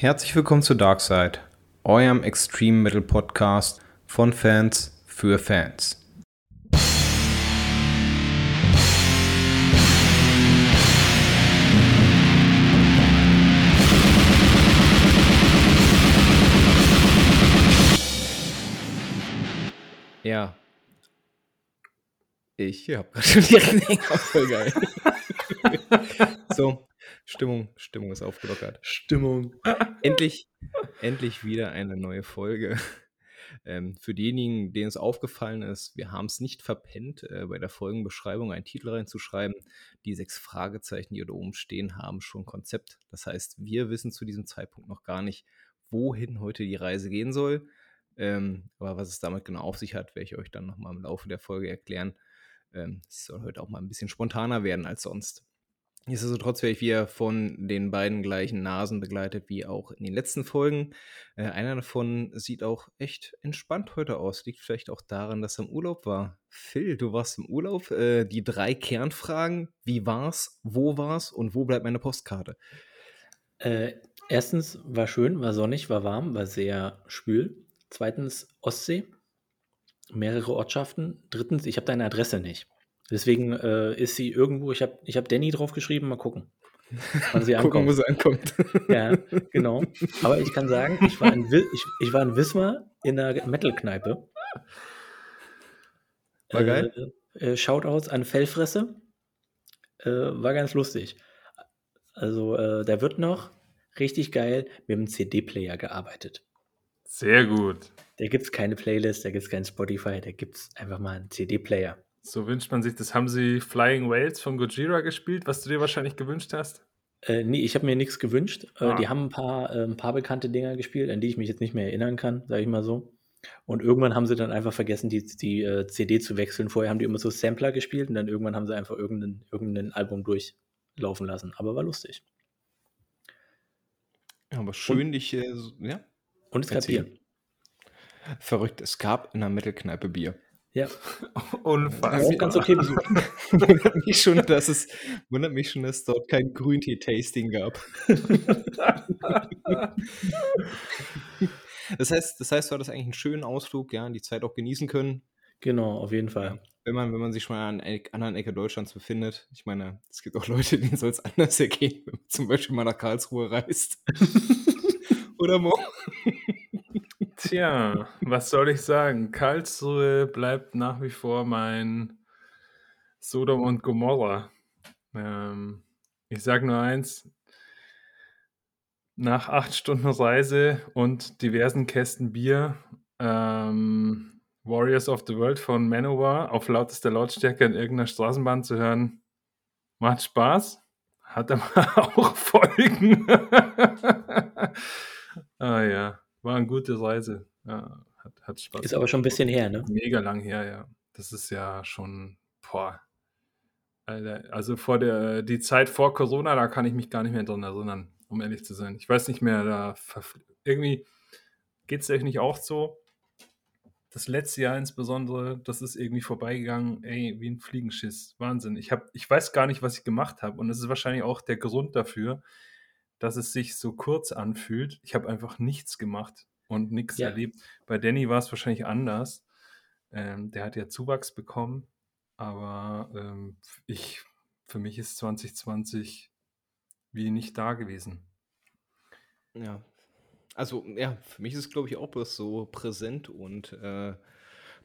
Herzlich willkommen zu Darkside, eurem Extreme Metal Podcast von Fans für Fans. Ja. Ich habe gerade schon einen voll geil. so, Stimmung, Stimmung ist aufgelockert. Stimmung. Endlich, endlich wieder eine neue Folge. Ähm, für diejenigen, denen es aufgefallen ist, wir haben es nicht verpennt, äh, bei der Folgenbeschreibung einen Titel reinzuschreiben. Die sechs Fragezeichen, die da oben stehen, haben schon Konzept. Das heißt, wir wissen zu diesem Zeitpunkt noch gar nicht, wohin heute die Reise gehen soll. Ähm, aber was es damit genau auf sich hat, werde ich euch dann nochmal im Laufe der Folge erklären. Ähm, es soll heute auch mal ein bisschen spontaner werden als sonst. Nichtsdestotrotz werde ich wieder von den beiden gleichen Nasen begleitet wie auch in den letzten Folgen. Äh, einer davon sieht auch echt entspannt heute aus. Liegt vielleicht auch daran, dass er im Urlaub war. Phil, du warst im Urlaub. Äh, die drei Kernfragen: Wie war's? Wo war's? Und wo bleibt meine Postkarte? Äh, erstens war schön, war sonnig, war warm, war sehr schwül. Zweitens Ostsee, mehrere Ortschaften. Drittens, ich habe deine Adresse nicht. Deswegen äh, ist sie irgendwo, ich habe ich hab Danny draufgeschrieben, mal gucken. Wann sie ankommt. gucken, wo sie ankommt. ja, genau. Aber ich kann sagen, ich war in, ich, ich war in Wismar in einer Metal-Kneipe. War geil. Äh, äh, Shoutouts an Fellfresse. Äh, war ganz lustig. Also, äh, da wird noch richtig geil mit dem CD-Player gearbeitet. Sehr gut. Da gibt es keine Playlist, da gibt es kein Spotify, da gibt es einfach mal einen CD-Player. So wünscht man sich das. Haben sie Flying Whales von Gojira gespielt, was du dir wahrscheinlich gewünscht hast? Äh, nee, ich habe mir nichts gewünscht. Äh, ah. Die haben ein paar, äh, ein paar bekannte Dinger gespielt, an die ich mich jetzt nicht mehr erinnern kann, sage ich mal so. Und irgendwann haben sie dann einfach vergessen, die, die uh, CD zu wechseln. Vorher haben die immer so Sampler gespielt und dann irgendwann haben sie einfach irgendein, irgendein Album durchlaufen lassen. Aber war lustig. Ja, aber schön, und, dich, äh, ja. Und es gab Bier. Verrückt, es gab in der Mittelkneipe Bier. Ja. Unfassbar. Auch ganz okay wundert, mich schon, dass es, wundert mich schon, dass es dort kein Grüntee-Tasting gab. das, heißt, das heißt, du hattest eigentlich einen schönen Ausflug, ja, die Zeit auch genießen können. Genau, auf jeden Fall. Wenn man, wenn man sich schon mal an einer anderen Ecke Deutschlands befindet. Ich meine, es gibt auch Leute, denen soll es anders ergehen, wenn man zum Beispiel mal nach Karlsruhe reist. Oder morgen. Tja, was soll ich sagen? Karlsruhe bleibt nach wie vor mein Sodom und Gomorra. Ähm, ich sage nur eins: Nach acht Stunden Reise und diversen Kästen Bier, ähm, Warriors of the World von Manowar auf lautester Lautstärke in irgendeiner Straßenbahn zu hören, macht Spaß, hat aber auch Folgen. ah ja. War eine gute Reise. Ja, hat, hat Spaß. Ist aber schon ein bisschen her, ne? Mega lang her, ja. Das ist ja schon, boah. Also vor der, die Zeit vor Corona, da kann ich mich gar nicht mehr dran erinnern, um ehrlich zu sein. Ich weiß nicht mehr, da irgendwie geht es euch nicht auch so. Das letzte Jahr insbesondere, das ist irgendwie vorbeigegangen, ey, wie ein Fliegenschiss. Wahnsinn. Ich, hab, ich weiß gar nicht, was ich gemacht habe. Und das ist wahrscheinlich auch der Grund dafür, dass es sich so kurz anfühlt. Ich habe einfach nichts gemacht und nichts ja. erlebt. Bei Danny war es wahrscheinlich anders. Ähm, der hat ja Zuwachs bekommen, aber ähm, ich, für mich ist 2020 wie nicht da gewesen. Ja, also ja, für mich ist es glaube ich auch bloß so präsent und äh,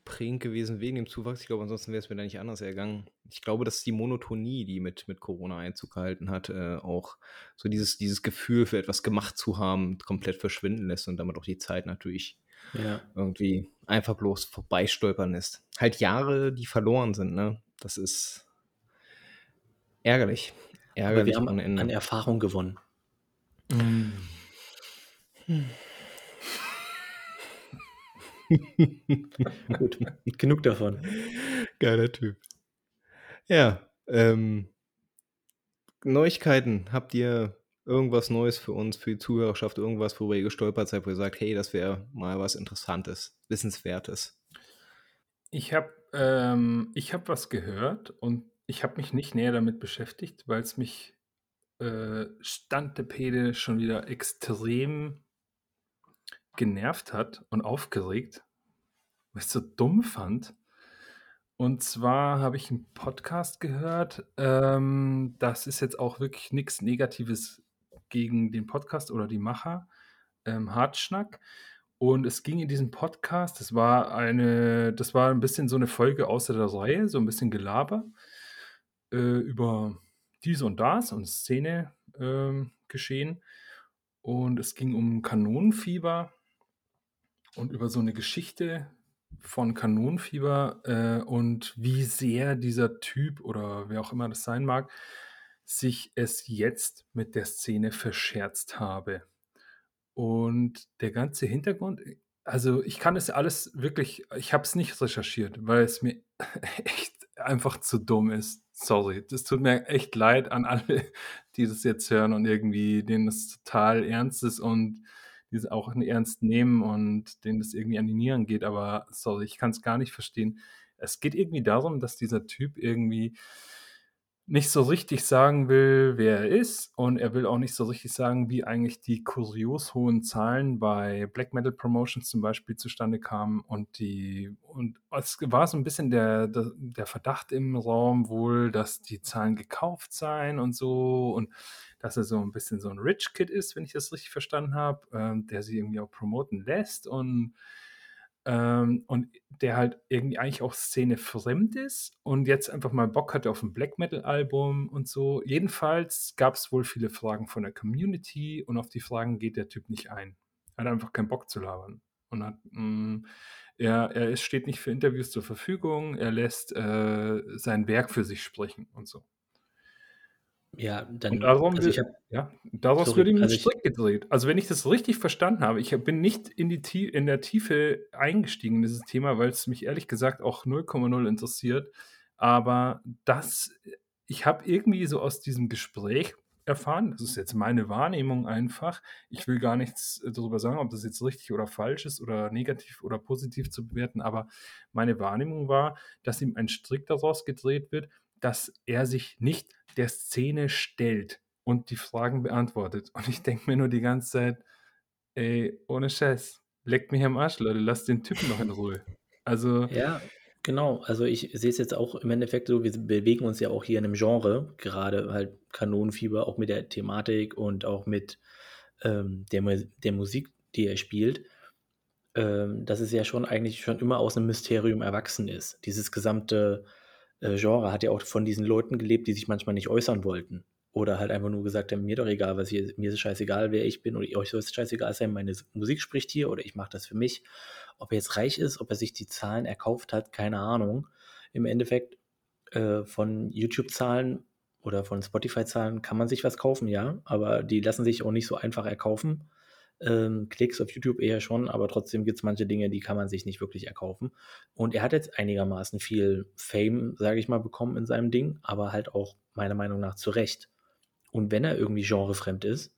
prägend gewesen wegen dem Zuwachs. Ich glaube, ansonsten wäre es mir da nicht anders ergangen. Ich glaube, dass die Monotonie, die mit, mit Corona Einzug gehalten hat, äh, auch so dieses, dieses Gefühl für etwas gemacht zu haben, komplett verschwinden lässt und damit auch die Zeit natürlich ja. irgendwie einfach bloß vorbeistolpern lässt. Halt Jahre, die verloren sind, ne? Das ist ärgerlich. Ärgerlich Aber wir haben an Erfahrung gewonnen. Mm. Hm. Gut, genug davon. Geiler Typ. Ja, ähm, Neuigkeiten. Habt ihr irgendwas Neues für uns, für die Zuhörerschaft, irgendwas, worüber ihr gestolpert seid, wo ihr sagt, hey, das wäre mal was Interessantes, Wissenswertes? Ich habe ähm, hab was gehört und ich habe mich nicht näher damit beschäftigt, weil es mich äh, Standepede schon wieder extrem genervt hat und aufgeregt, was ich so dumm fand. Und zwar habe ich einen Podcast gehört. Ähm, das ist jetzt auch wirklich nichts Negatives gegen den Podcast oder die Macher. Ähm, Hartschnack. Und es ging in diesem Podcast, das war eine, das war ein bisschen so eine Folge außer der Reihe, so ein bisschen Gelaber äh, über dies und das und Szene ähm, geschehen. Und es ging um Kanonenfieber und über so eine Geschichte von Kanonenfieber äh, und wie sehr dieser Typ oder wer auch immer das sein mag, sich es jetzt mit der Szene verscherzt habe. Und der ganze Hintergrund, also ich kann es alles wirklich, ich habe es nicht recherchiert, weil es mir echt einfach zu dumm ist. Sorry, das tut mir echt leid an alle, die das jetzt hören und irgendwie denen das total ernst ist und die es auch ernst nehmen und denen das irgendwie an die Nieren geht. Aber sorry, ich kann es gar nicht verstehen. Es geht irgendwie darum, dass dieser Typ irgendwie nicht so richtig sagen will, wer er ist und er will auch nicht so richtig sagen, wie eigentlich die kurios hohen Zahlen bei Black Metal Promotions zum Beispiel zustande kamen und die und es war so ein bisschen der, der, der Verdacht im Raum wohl, dass die Zahlen gekauft seien und so und dass er so ein bisschen so ein Rich Kid ist, wenn ich das richtig verstanden habe, ähm, der sie irgendwie auch promoten lässt und ähm, und der halt irgendwie eigentlich auch Szene fremd ist und jetzt einfach mal Bock hatte auf ein Black Metal Album und so. Jedenfalls gab es wohl viele Fragen von der Community und auf die Fragen geht der Typ nicht ein. Er hat einfach keinen Bock zu labern. Und hat, mh, mm, er, er steht nicht für Interviews zur Verfügung, er lässt äh, sein Werk für sich sprechen und so. Ja, dann. Und darum also ich hab, ja, daraus sorry, wird ihm ein also Strick gedreht. Also, wenn ich das richtig verstanden habe, ich bin nicht in, die, in der Tiefe eingestiegen in dieses Thema, weil es mich ehrlich gesagt auch 0,0 interessiert. Aber das, ich habe irgendwie so aus diesem Gespräch erfahren, das ist jetzt meine Wahrnehmung einfach. Ich will gar nichts darüber sagen, ob das jetzt richtig oder falsch ist oder negativ oder positiv zu bewerten, aber meine Wahrnehmung war, dass ihm ein Strick daraus gedreht wird, dass er sich nicht der Szene stellt und die Fragen beantwortet. Und ich denke mir nur die ganze Zeit, ey, ohne Scheiß, leckt mich am Arsch, Leute, lasst den Typen noch in Ruhe. Also. Ja, genau. Also ich sehe es jetzt auch im Endeffekt so, wir bewegen uns ja auch hier in einem Genre, gerade halt Kanonenfieber, auch mit der Thematik und auch mit ähm, der, der Musik, die er spielt ähm, dass es ja schon eigentlich schon immer aus einem Mysterium erwachsen ist. Dieses gesamte äh, Genre hat ja auch von diesen Leuten gelebt, die sich manchmal nicht äußern wollten. Oder halt einfach nur gesagt haben, mir doch egal, was ihr, mir ist scheißegal, wer ich bin, oder euch soll es scheißegal sein, meine Musik spricht hier oder ich mache das für mich. Ob er jetzt reich ist, ob er sich die Zahlen erkauft hat, keine Ahnung. Im Endeffekt äh, von YouTube-Zahlen oder von Spotify-Zahlen kann man sich was kaufen, ja, aber die lassen sich auch nicht so einfach erkaufen. Ähm, Klicks auf YouTube eher schon, aber trotzdem gibt es manche Dinge, die kann man sich nicht wirklich erkaufen. Und er hat jetzt einigermaßen viel Fame, sage ich mal, bekommen in seinem Ding, aber halt auch meiner Meinung nach zu Recht. Und wenn er irgendwie genrefremd ist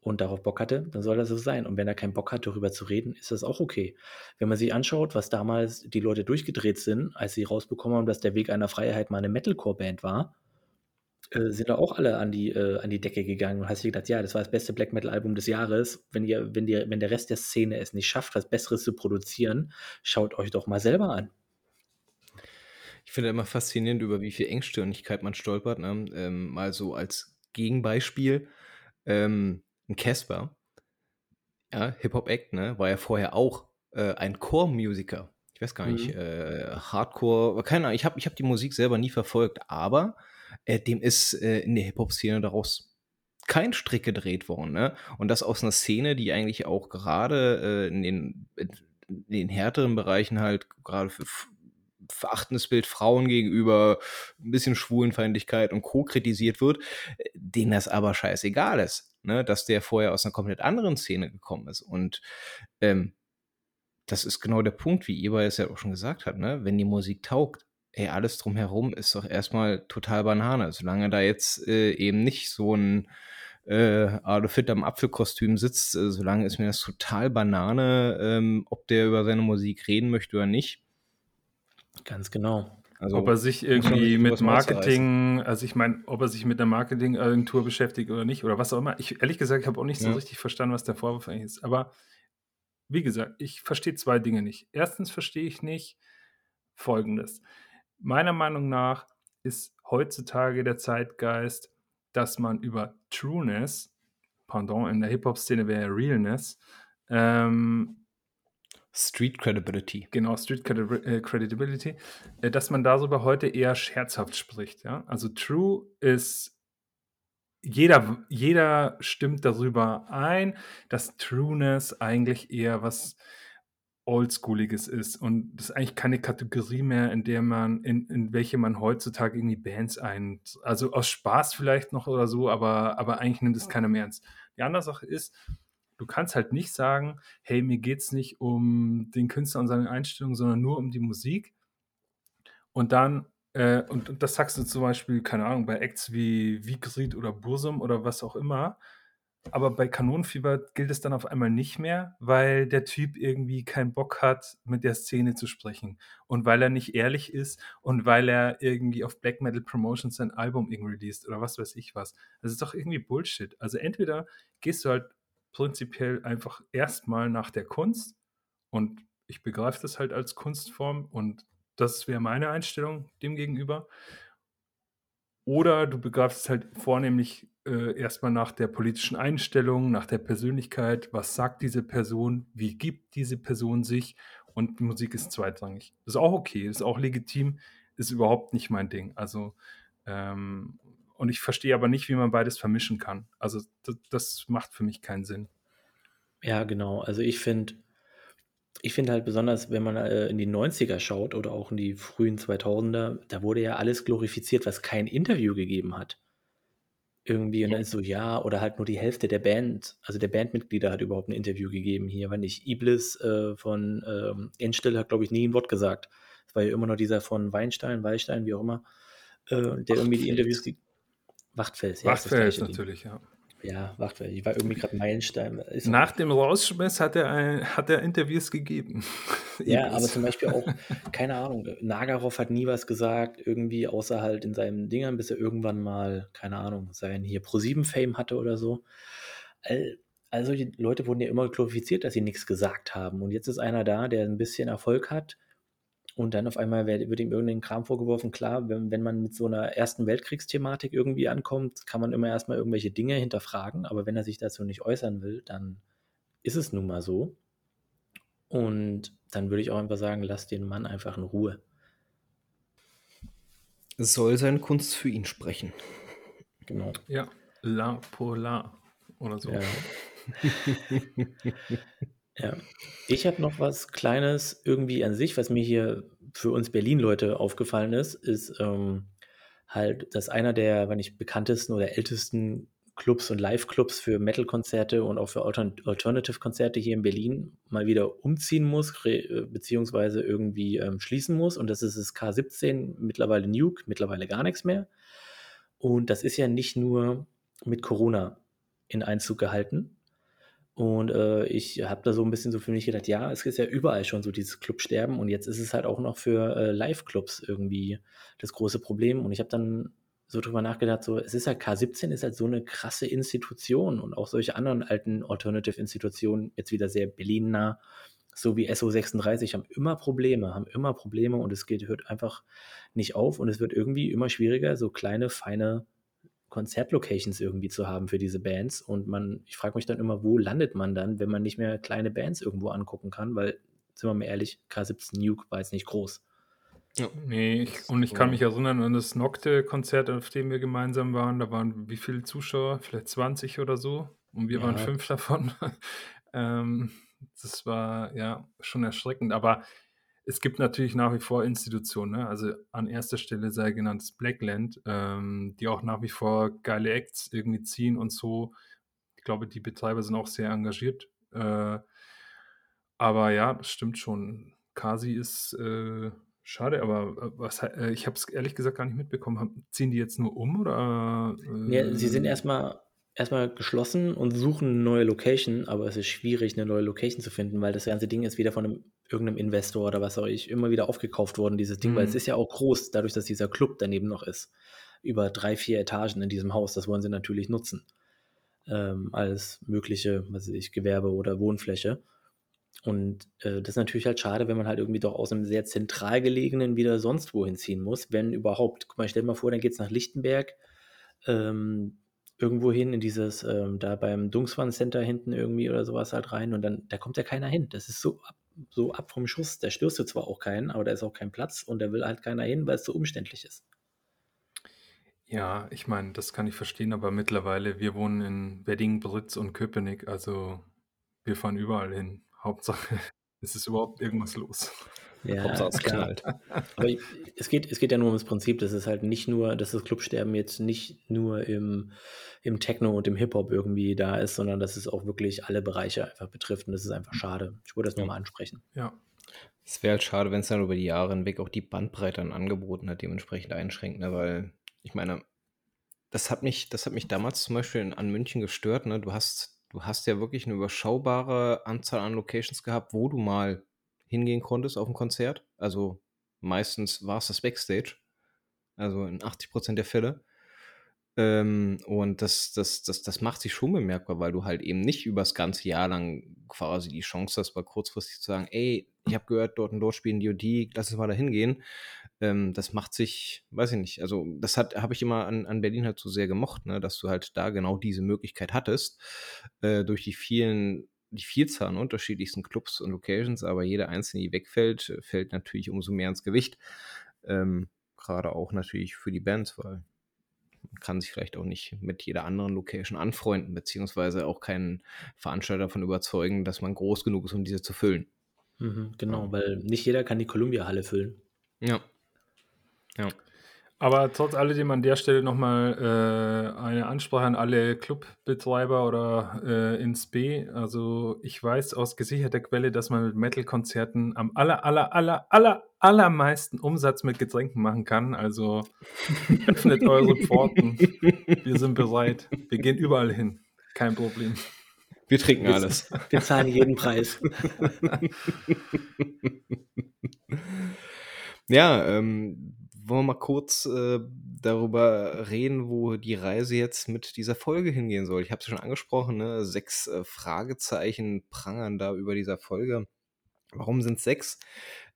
und darauf Bock hatte, dann soll das so sein. Und wenn er keinen Bock hat, darüber zu reden, ist das auch okay. Wenn man sich anschaut, was damals die Leute durchgedreht sind, als sie rausbekommen haben, dass der Weg einer Freiheit mal eine Metalcore-Band war, äh, sind da auch alle an die, äh, an die Decke gegangen und hast dir gedacht, ja, das war das beste Black Metal Album des Jahres. Wenn ihr, wenn ihr, wenn der Rest der Szene es nicht schafft, was Besseres zu produzieren, schaut euch doch mal selber an. Ich finde immer faszinierend, über wie viel Engstirnigkeit man stolpert. Ne? Ähm, mal so als Gegenbeispiel. Ähm, ein Casper, ja, Hip-Hop-Act, ne, war ja vorher auch äh, ein Core-Musiker. Ich weiß gar nicht, mhm. äh, Hardcore, keine Ahnung, ich habe ich hab die Musik selber nie verfolgt, aber äh, dem ist äh, in der Hip-Hop-Szene daraus kein Strick gedreht worden. Ne? Und das aus einer Szene, die eigentlich auch gerade äh, in, den, in den härteren Bereichen halt gerade für verachtendes Bild Frauen gegenüber, ein bisschen Schwulenfeindlichkeit und Co. kritisiert wird, äh, denen das aber scheißegal ist, ne? dass der vorher aus einer komplett anderen Szene gekommen ist. Und ähm, das ist genau der Punkt, wie Eber es ja auch schon gesagt hat, ne? wenn die Musik taugt, ey, alles drumherum ist doch erstmal total Banane. Solange da jetzt äh, eben nicht so ein äh, Adolf am Apfelkostüm sitzt, äh, solange ist mir das total Banane, ähm, ob der über seine Musik reden möchte oder nicht. Ganz genau. Also, ob er sich irgendwie mit Marketing, also ich meine, ob er sich mit einer Marketingagentur beschäftigt oder nicht oder was auch immer. Ich ehrlich gesagt, ich habe auch nicht so ja. richtig verstanden, was der Vorwurf eigentlich ist. Aber wie gesagt, ich verstehe zwei Dinge nicht. Erstens verstehe ich nicht Folgendes. Meiner Meinung nach ist heutzutage der Zeitgeist, dass man über Trueness, pardon, in der Hip-Hop-Szene wäre Realness, ähm, Street Credibility. Genau, Street äh, Credibility, äh, dass man darüber heute eher scherzhaft spricht. Ja? Also True ist, jeder, jeder stimmt darüber ein, dass Trueness eigentlich eher was Oldschooliges ist und das ist eigentlich keine Kategorie mehr, in der man, in, in welche man heutzutage irgendwie Bands ein, also aus Spaß vielleicht noch oder so, aber, aber eigentlich nimmt es keiner mehr ernst. Die andere Sache ist, du kannst halt nicht sagen, hey, mir geht es nicht um den Künstler und seine Einstellung, sondern nur um die Musik. Und dann, äh, und, und, das sagst du zum Beispiel, keine Ahnung, bei Acts wie Wiegried oder Bursum oder was auch immer, aber bei Kanonenfieber gilt es dann auf einmal nicht mehr, weil der Typ irgendwie keinen Bock hat, mit der Szene zu sprechen. Und weil er nicht ehrlich ist und weil er irgendwie auf Black Metal Promotions sein Album irgendwie released oder was weiß ich was. Das ist doch irgendwie Bullshit. Also entweder gehst du halt prinzipiell einfach erstmal nach der Kunst und ich begreife das halt als Kunstform und das wäre meine Einstellung dem gegenüber. Oder du begreifst es halt vornehmlich äh, erstmal nach der politischen Einstellung, nach der Persönlichkeit, was sagt diese Person, wie gibt diese Person sich und Musik ist zweitrangig. Das ist auch okay, ist auch legitim, ist überhaupt nicht mein Ding. Also, ähm, und ich verstehe aber nicht, wie man beides vermischen kann. Also, das, das macht für mich keinen Sinn. Ja, genau. Also, ich finde, ich finde halt besonders, wenn man äh, in die 90er schaut oder auch in die frühen 2000er, da wurde ja alles glorifiziert, was kein Interview gegeben hat. Irgendwie, und dann ist so, ja, oder halt nur die Hälfte der Band, also der Bandmitglieder hat überhaupt ein Interview gegeben hier, wenn nicht Iblis äh, von ähm, Endstelle hat, glaube ich, nie ein Wort gesagt. Es war ja immer noch dieser von Weinstein, Weinstein, wie auch immer, äh, der irgendwie die Interviews, Wachtfels, ja. Wachtfels natürlich, ja. Ja, Wachtfeld. Ich war irgendwie gerade Meilenstein. Ist Nach dem Rausschmiss hat er, ein, hat er Interviews gegeben. ja, aber zum Beispiel auch, keine Ahnung, Nagarov hat nie was gesagt, irgendwie außer halt in seinen Dingern, bis er irgendwann mal, keine Ahnung, sein hier Pro7-Fame hatte oder so. All, all solche Leute wurden ja immer glorifiziert, dass sie nichts gesagt haben. Und jetzt ist einer da, der ein bisschen Erfolg hat und dann auf einmal wird ihm irgendein Kram vorgeworfen. Klar, wenn, wenn man mit so einer Ersten Weltkriegsthematik irgendwie ankommt, kann man immer erstmal irgendwelche Dinge hinterfragen. Aber wenn er sich dazu nicht äußern will, dann ist es nun mal so. Und dann würde ich auch einfach sagen, lass den Mann einfach in Ruhe. Es soll seine Kunst für ihn sprechen. Genau. Ja, la polar oder so. Ja. Ja. Ich habe noch was Kleines irgendwie an sich, was mir hier für uns Berlin-Leute aufgefallen ist, ist ähm, halt, dass einer der, wenn nicht bekanntesten oder ältesten Clubs und Live-Clubs für Metal-Konzerte und auch für Alternative-Konzerte hier in Berlin mal wieder umziehen muss, äh, beziehungsweise irgendwie ähm, schließen muss. Und das ist das K17, mittlerweile Nuke, mittlerweile gar nichts mehr. Und das ist ja nicht nur mit Corona in Einzug gehalten, und äh, ich habe da so ein bisschen so für mich gedacht, ja, es ist ja überall schon so dieses Clubsterben und jetzt ist es halt auch noch für äh, Live-Clubs irgendwie das große Problem. Und ich habe dann so drüber nachgedacht, so, es ist halt K17 ist halt so eine krasse Institution und auch solche anderen alten Alternative-Institutionen, jetzt wieder sehr Berlin-nah, so wie SO36, haben immer Probleme, haben immer Probleme und es geht, hört einfach nicht auf und es wird irgendwie immer schwieriger, so kleine, feine Konzertlocations irgendwie zu haben für diese Bands. Und man, ich frage mich dann immer, wo landet man dann, wenn man nicht mehr kleine Bands irgendwo angucken kann, weil, sind wir mal ehrlich, K17 Nuke war jetzt nicht groß. Ja. Nee, ich, und ich kann mich erinnern an das Nocte-Konzert, auf dem wir gemeinsam waren. Da waren wie viele Zuschauer? Vielleicht 20 oder so. Und wir ja. waren fünf davon. ähm, das war ja schon erschreckend. Aber es gibt natürlich nach wie vor Institutionen, ne? also an erster Stelle sei genannt das Blackland, ähm, die auch nach wie vor geile Acts irgendwie ziehen und so. Ich glaube, die Betreiber sind auch sehr engagiert. Äh, aber ja, das stimmt schon. Kasi ist äh, schade, aber äh, was, äh, ich habe es ehrlich gesagt gar nicht mitbekommen. Ziehen die jetzt nur um oder? Ja, sie sind erstmal erstmal geschlossen und suchen eine neue Location, aber es ist schwierig, eine neue Location zu finden, weil das ganze Ding ist wieder von einem, irgendeinem Investor oder was auch ich immer wieder aufgekauft worden, dieses Ding, mhm. weil es ist ja auch groß, dadurch, dass dieser Club daneben noch ist. Über drei, vier Etagen in diesem Haus, das wollen sie natürlich nutzen. Ähm, als mögliche, was weiß ich, Gewerbe oder Wohnfläche. Und äh, das ist natürlich halt schade, wenn man halt irgendwie doch aus einem sehr zentral gelegenen wieder sonst wohin ziehen muss, wenn überhaupt. Guck mal, stell dir mal vor, dann geht es nach Lichtenberg, ähm, irgendwo hin in dieses, ähm, da beim Dungswan Center hinten irgendwie oder sowas halt rein und dann, da kommt ja keiner hin. Das ist so ab, so ab vom Schuss. Da störst du zwar auch keinen, aber da ist auch kein Platz und da will halt keiner hin, weil es so umständlich ist. Ja, ich meine, das kann ich verstehen, aber mittlerweile, wir wohnen in Wedding, Britz und Köpenick, also wir fahren überall hin. Hauptsache, es ist überhaupt irgendwas los. Ja, Hauptsache es knallt. Aber es geht, es geht ja nur um das Prinzip, dass es halt nicht nur, dass das Clubsterben jetzt nicht nur im, im Techno und im Hip-Hop irgendwie da ist, sondern dass es auch wirklich alle Bereiche einfach betrifft. Und das ist einfach schade. Ich wollte das nur mal ansprechen. Ja. Es wäre halt schade, wenn es dann über die Jahre hinweg auch die Bandbreite an Angeboten hat, dementsprechend einschränkt, ne? weil ich meine, das hat mich, das hat mich damals zum Beispiel an München gestört. Ne? Du hast du hast ja wirklich eine überschaubare Anzahl an Locations gehabt, wo du mal hingehen konntest auf ein Konzert. Also meistens war es das Backstage. Also in 80 Prozent der Fälle. Ähm, und das, das, das, das macht sich schon bemerkbar, weil du halt eben nicht übers ganze Jahr lang quasi die Chance hast, mal kurzfristig zu sagen, ey, ich habe gehört, dort und dort spielen die und die, lass uns mal da hingehen. Ähm, das macht sich, weiß ich nicht, also das habe ich immer an, an Berlin halt so sehr gemocht, ne, dass du halt da genau diese Möglichkeit hattest, äh, durch die vielen die Vielzahl an unterschiedlichsten Clubs und Locations, aber jeder einzelne, die wegfällt, fällt natürlich umso mehr ins Gewicht. Ähm, Gerade auch natürlich für die Bands, weil man kann sich vielleicht auch nicht mit jeder anderen Location anfreunden, beziehungsweise auch keinen Veranstalter davon überzeugen, dass man groß genug ist, um diese zu füllen. Mhm, genau, weil nicht jeder kann die Columbia-Halle füllen. Ja. Ja. Aber trotz alledem an der Stelle nochmal äh, eine Ansprache an alle Clubbetreiber oder äh, ins B. Also ich weiß aus gesicherter Quelle, dass man mit Metal-Konzerten am aller, aller, aller, aller, allermeisten Umsatz mit Getränken machen kann. Also öffnet eure Pforten. Wir sind bereit. Wir gehen überall hin. Kein Problem. Wir trinken alles. Wir zahlen jeden Preis. ja, ähm, wollen wir mal kurz äh, darüber reden, wo die Reise jetzt mit dieser Folge hingehen soll. Ich habe es schon angesprochen, ne? sechs äh, Fragezeichen prangern da über dieser Folge. Warum sind es sechs?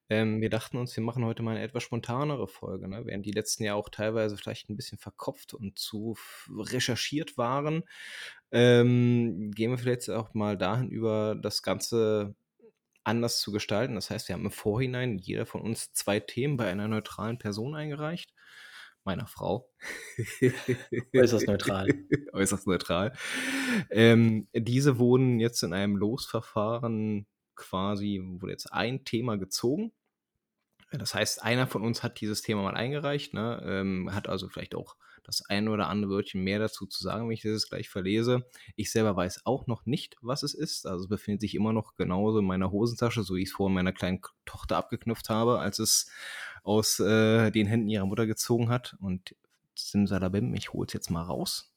Ähm, wir dachten uns, wir machen heute mal eine etwas spontanere Folge. Ne? Während die letzten ja auch teilweise vielleicht ein bisschen verkopft und zu recherchiert waren, ähm, gehen wir vielleicht auch mal dahin über das Ganze anders zu gestalten. Das heißt, wir haben im Vorhinein jeder von uns zwei Themen bei einer neutralen Person eingereicht. Meiner Frau. Äußerst neutral. Äußerst neutral. Ähm, diese wurden jetzt in einem Losverfahren quasi, wurde jetzt ein Thema gezogen. Das heißt, einer von uns hat dieses Thema mal eingereicht, ne? ähm, hat also vielleicht auch das eine oder andere Wörtchen mehr dazu zu sagen, wenn ich das gleich verlese. Ich selber weiß auch noch nicht, was es ist. Also es befindet sich immer noch genauso in meiner Hosentasche, so wie ich es vorhin meiner kleinen Tochter abgeknüpft habe, als es aus äh, den Händen ihrer Mutter gezogen hat. Und Simsalabim, ich hole es jetzt mal raus.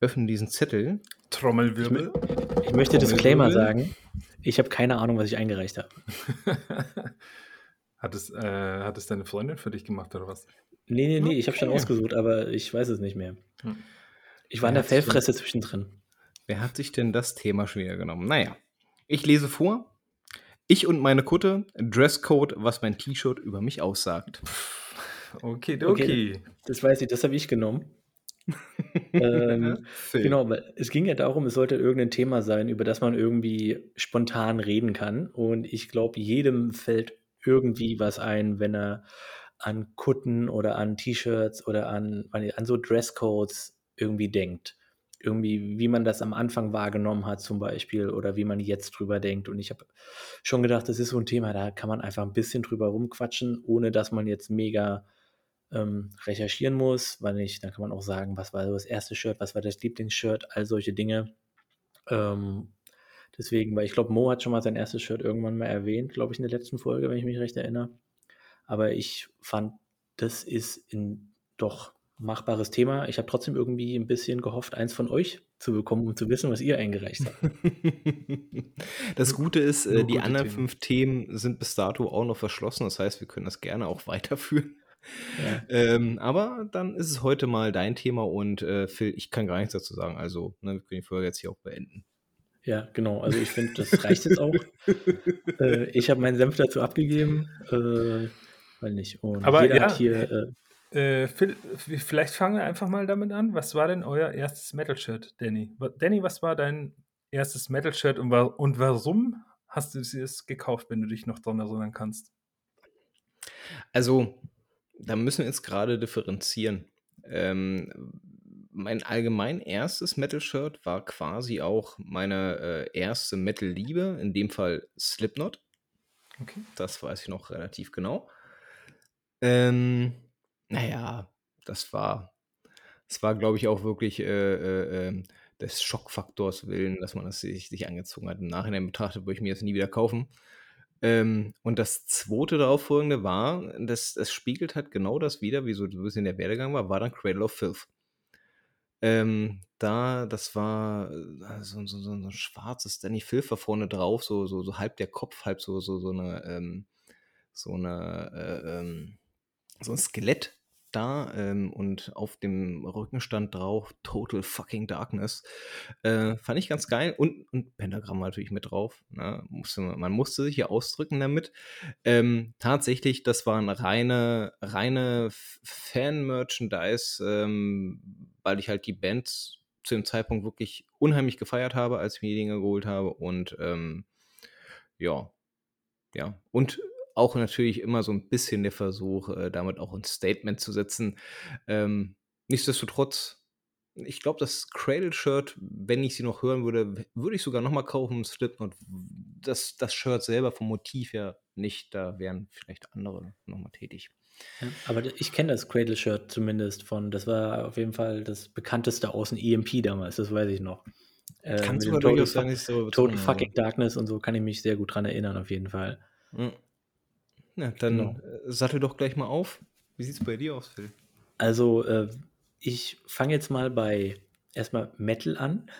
Öffne diesen Zettel. Trommelwirbel. Ich, ich möchte Disclaimer sagen. Ich habe keine Ahnung, was ich eingereicht habe. hat, es, äh, hat es deine Freundin für dich gemacht oder was? Nee, nee, nee, ich habe schon ausgesucht, aber ich weiß es nicht mehr. Hm. Ich war in der Fellfresse zwischendrin. Wer hat sich denn das Thema schon wieder genommen? Naja, ich lese vor. Ich und meine Kutte, Dresscode, was mein T-Shirt über mich aussagt. Okay, okay. okay das weiß ich, das habe ich genommen. ähm, genau, weil es ging ja darum, es sollte irgendein Thema sein, über das man irgendwie spontan reden kann. Und ich glaube, jedem fällt irgendwie was ein, wenn er an Kutten oder an T-Shirts oder an, an so Dresscodes irgendwie denkt. Irgendwie, wie man das am Anfang wahrgenommen hat, zum Beispiel, oder wie man jetzt drüber denkt. Und ich habe schon gedacht, das ist so ein Thema, da kann man einfach ein bisschen drüber rumquatschen, ohne dass man jetzt mega ähm, recherchieren muss, weil nicht, dann kann man auch sagen, was war das erste Shirt, was war das Lieblingsshirt, all solche Dinge. Ähm, deswegen, weil ich glaube, Mo hat schon mal sein erstes Shirt irgendwann mal erwähnt, glaube ich, in der letzten Folge, wenn ich mich recht erinnere. Aber ich fand, das ist in doch machbares Thema. Ich habe trotzdem irgendwie ein bisschen gehofft, eins von euch zu bekommen, um zu wissen, was ihr eingereicht habt. Das Gute ist, äh, die anderen Themen. fünf Themen sind bis dato auch noch verschlossen. Das heißt, wir können das gerne auch weiterführen. Ja. Ähm, aber dann ist es heute mal dein Thema und äh, Phil, ich kann gar nichts dazu sagen. Also, ne, wir können die Folge jetzt hier auch beenden. Ja, genau. Also ich finde, das reicht jetzt auch. äh, ich habe meinen Senf dazu abgegeben. Äh, weil nicht. Und aber jeder ja, hat hier. Äh, äh, Phil, vielleicht fangen wir einfach mal damit an. Was war denn euer erstes Metal-Shirt, Danny? Danny, was war dein erstes Metal-Shirt und, war, und warum hast du es gekauft, wenn du dich noch daran erinnern kannst? Also, da müssen wir jetzt gerade differenzieren. Ähm, mein allgemein erstes Metal-Shirt war quasi auch meine äh, erste Metal-Liebe, in dem Fall Slipknot. Okay. Das weiß ich noch relativ genau. Ähm, naja, das war, das war, glaube ich, auch wirklich äh, äh, ähm, des Schockfaktors willen, dass man das sich, sich angezogen hat. Im Nachhinein betrachtet würde ich mir das nie wieder kaufen. Ähm, und das zweite darauffolgende war, das, das spiegelt halt genau das wieder, wie so ein bisschen der Werdegang war, war dann Cradle of Filth. Ähm, da, das war äh, so, so, so, ein schwarzes Danny Filth war vorne drauf, so, so, so halb der Kopf, halb so, so, so eine, ähm, so eine, äh, ähm, so ein Skelett da ähm, und auf dem Rücken stand drauf Total Fucking Darkness. Äh, fand ich ganz geil und, und Pentagramm natürlich mit drauf. Ne? Musste, man musste sich hier ausdrücken damit. Ähm, tatsächlich, das waren reine, reine Fan-Merchandise, ähm, weil ich halt die Band zu dem Zeitpunkt wirklich unheimlich gefeiert habe, als ich mir die Dinge geholt habe und ähm, ja, ja. Und auch natürlich immer so ein bisschen der Versuch, äh, damit auch ein Statement zu setzen. Ähm, nichtsdestotrotz, ich glaube, das Cradle-Shirt, wenn ich sie noch hören würde, würde ich sogar nochmal kaufen, Slipknot. Das, das Shirt selber vom Motiv her nicht, da wären vielleicht andere nochmal tätig. Ja, aber ich kenne das Cradle-Shirt zumindest von, das war auf jeden Fall das bekannteste aus dem EMP damals, das weiß ich noch. Äh, Kannst du sagen, nicht so Total Fucking Darkness und so kann ich mich sehr gut dran erinnern, auf jeden Fall. Mhm. Ja, dann genau. Äh, sattel doch gleich mal auf. Wie sieht es bei dir aus, Phil? Also, äh, ich fange jetzt mal bei erstmal Metal an.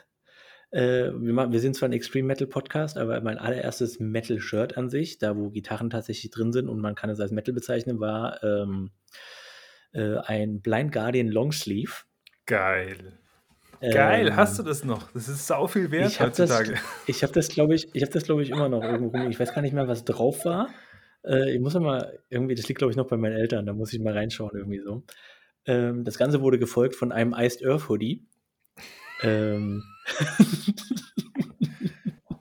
Äh, wir, wir, sind zwar ein Extreme Metal Podcast, aber mein allererstes Metal-Shirt an sich, da wo Gitarren tatsächlich drin sind und man kann es als Metal bezeichnen, war ähm, äh, ein Blind Guardian Longsleeve. Geil. Geil, ähm, hast du das noch? Das ist sau viel wert ich heutzutage. Das, ich habe das, glaube ich, ich habe das, glaube ich, immer noch irgendwo rum. Ich weiß gar nicht mehr, was drauf war. Äh, ich muss mal irgendwie, das liegt glaube ich noch bei meinen Eltern, da muss ich mal reinschauen irgendwie so. Ähm, das Ganze wurde gefolgt von einem Iced Earth Hoodie. Ähm.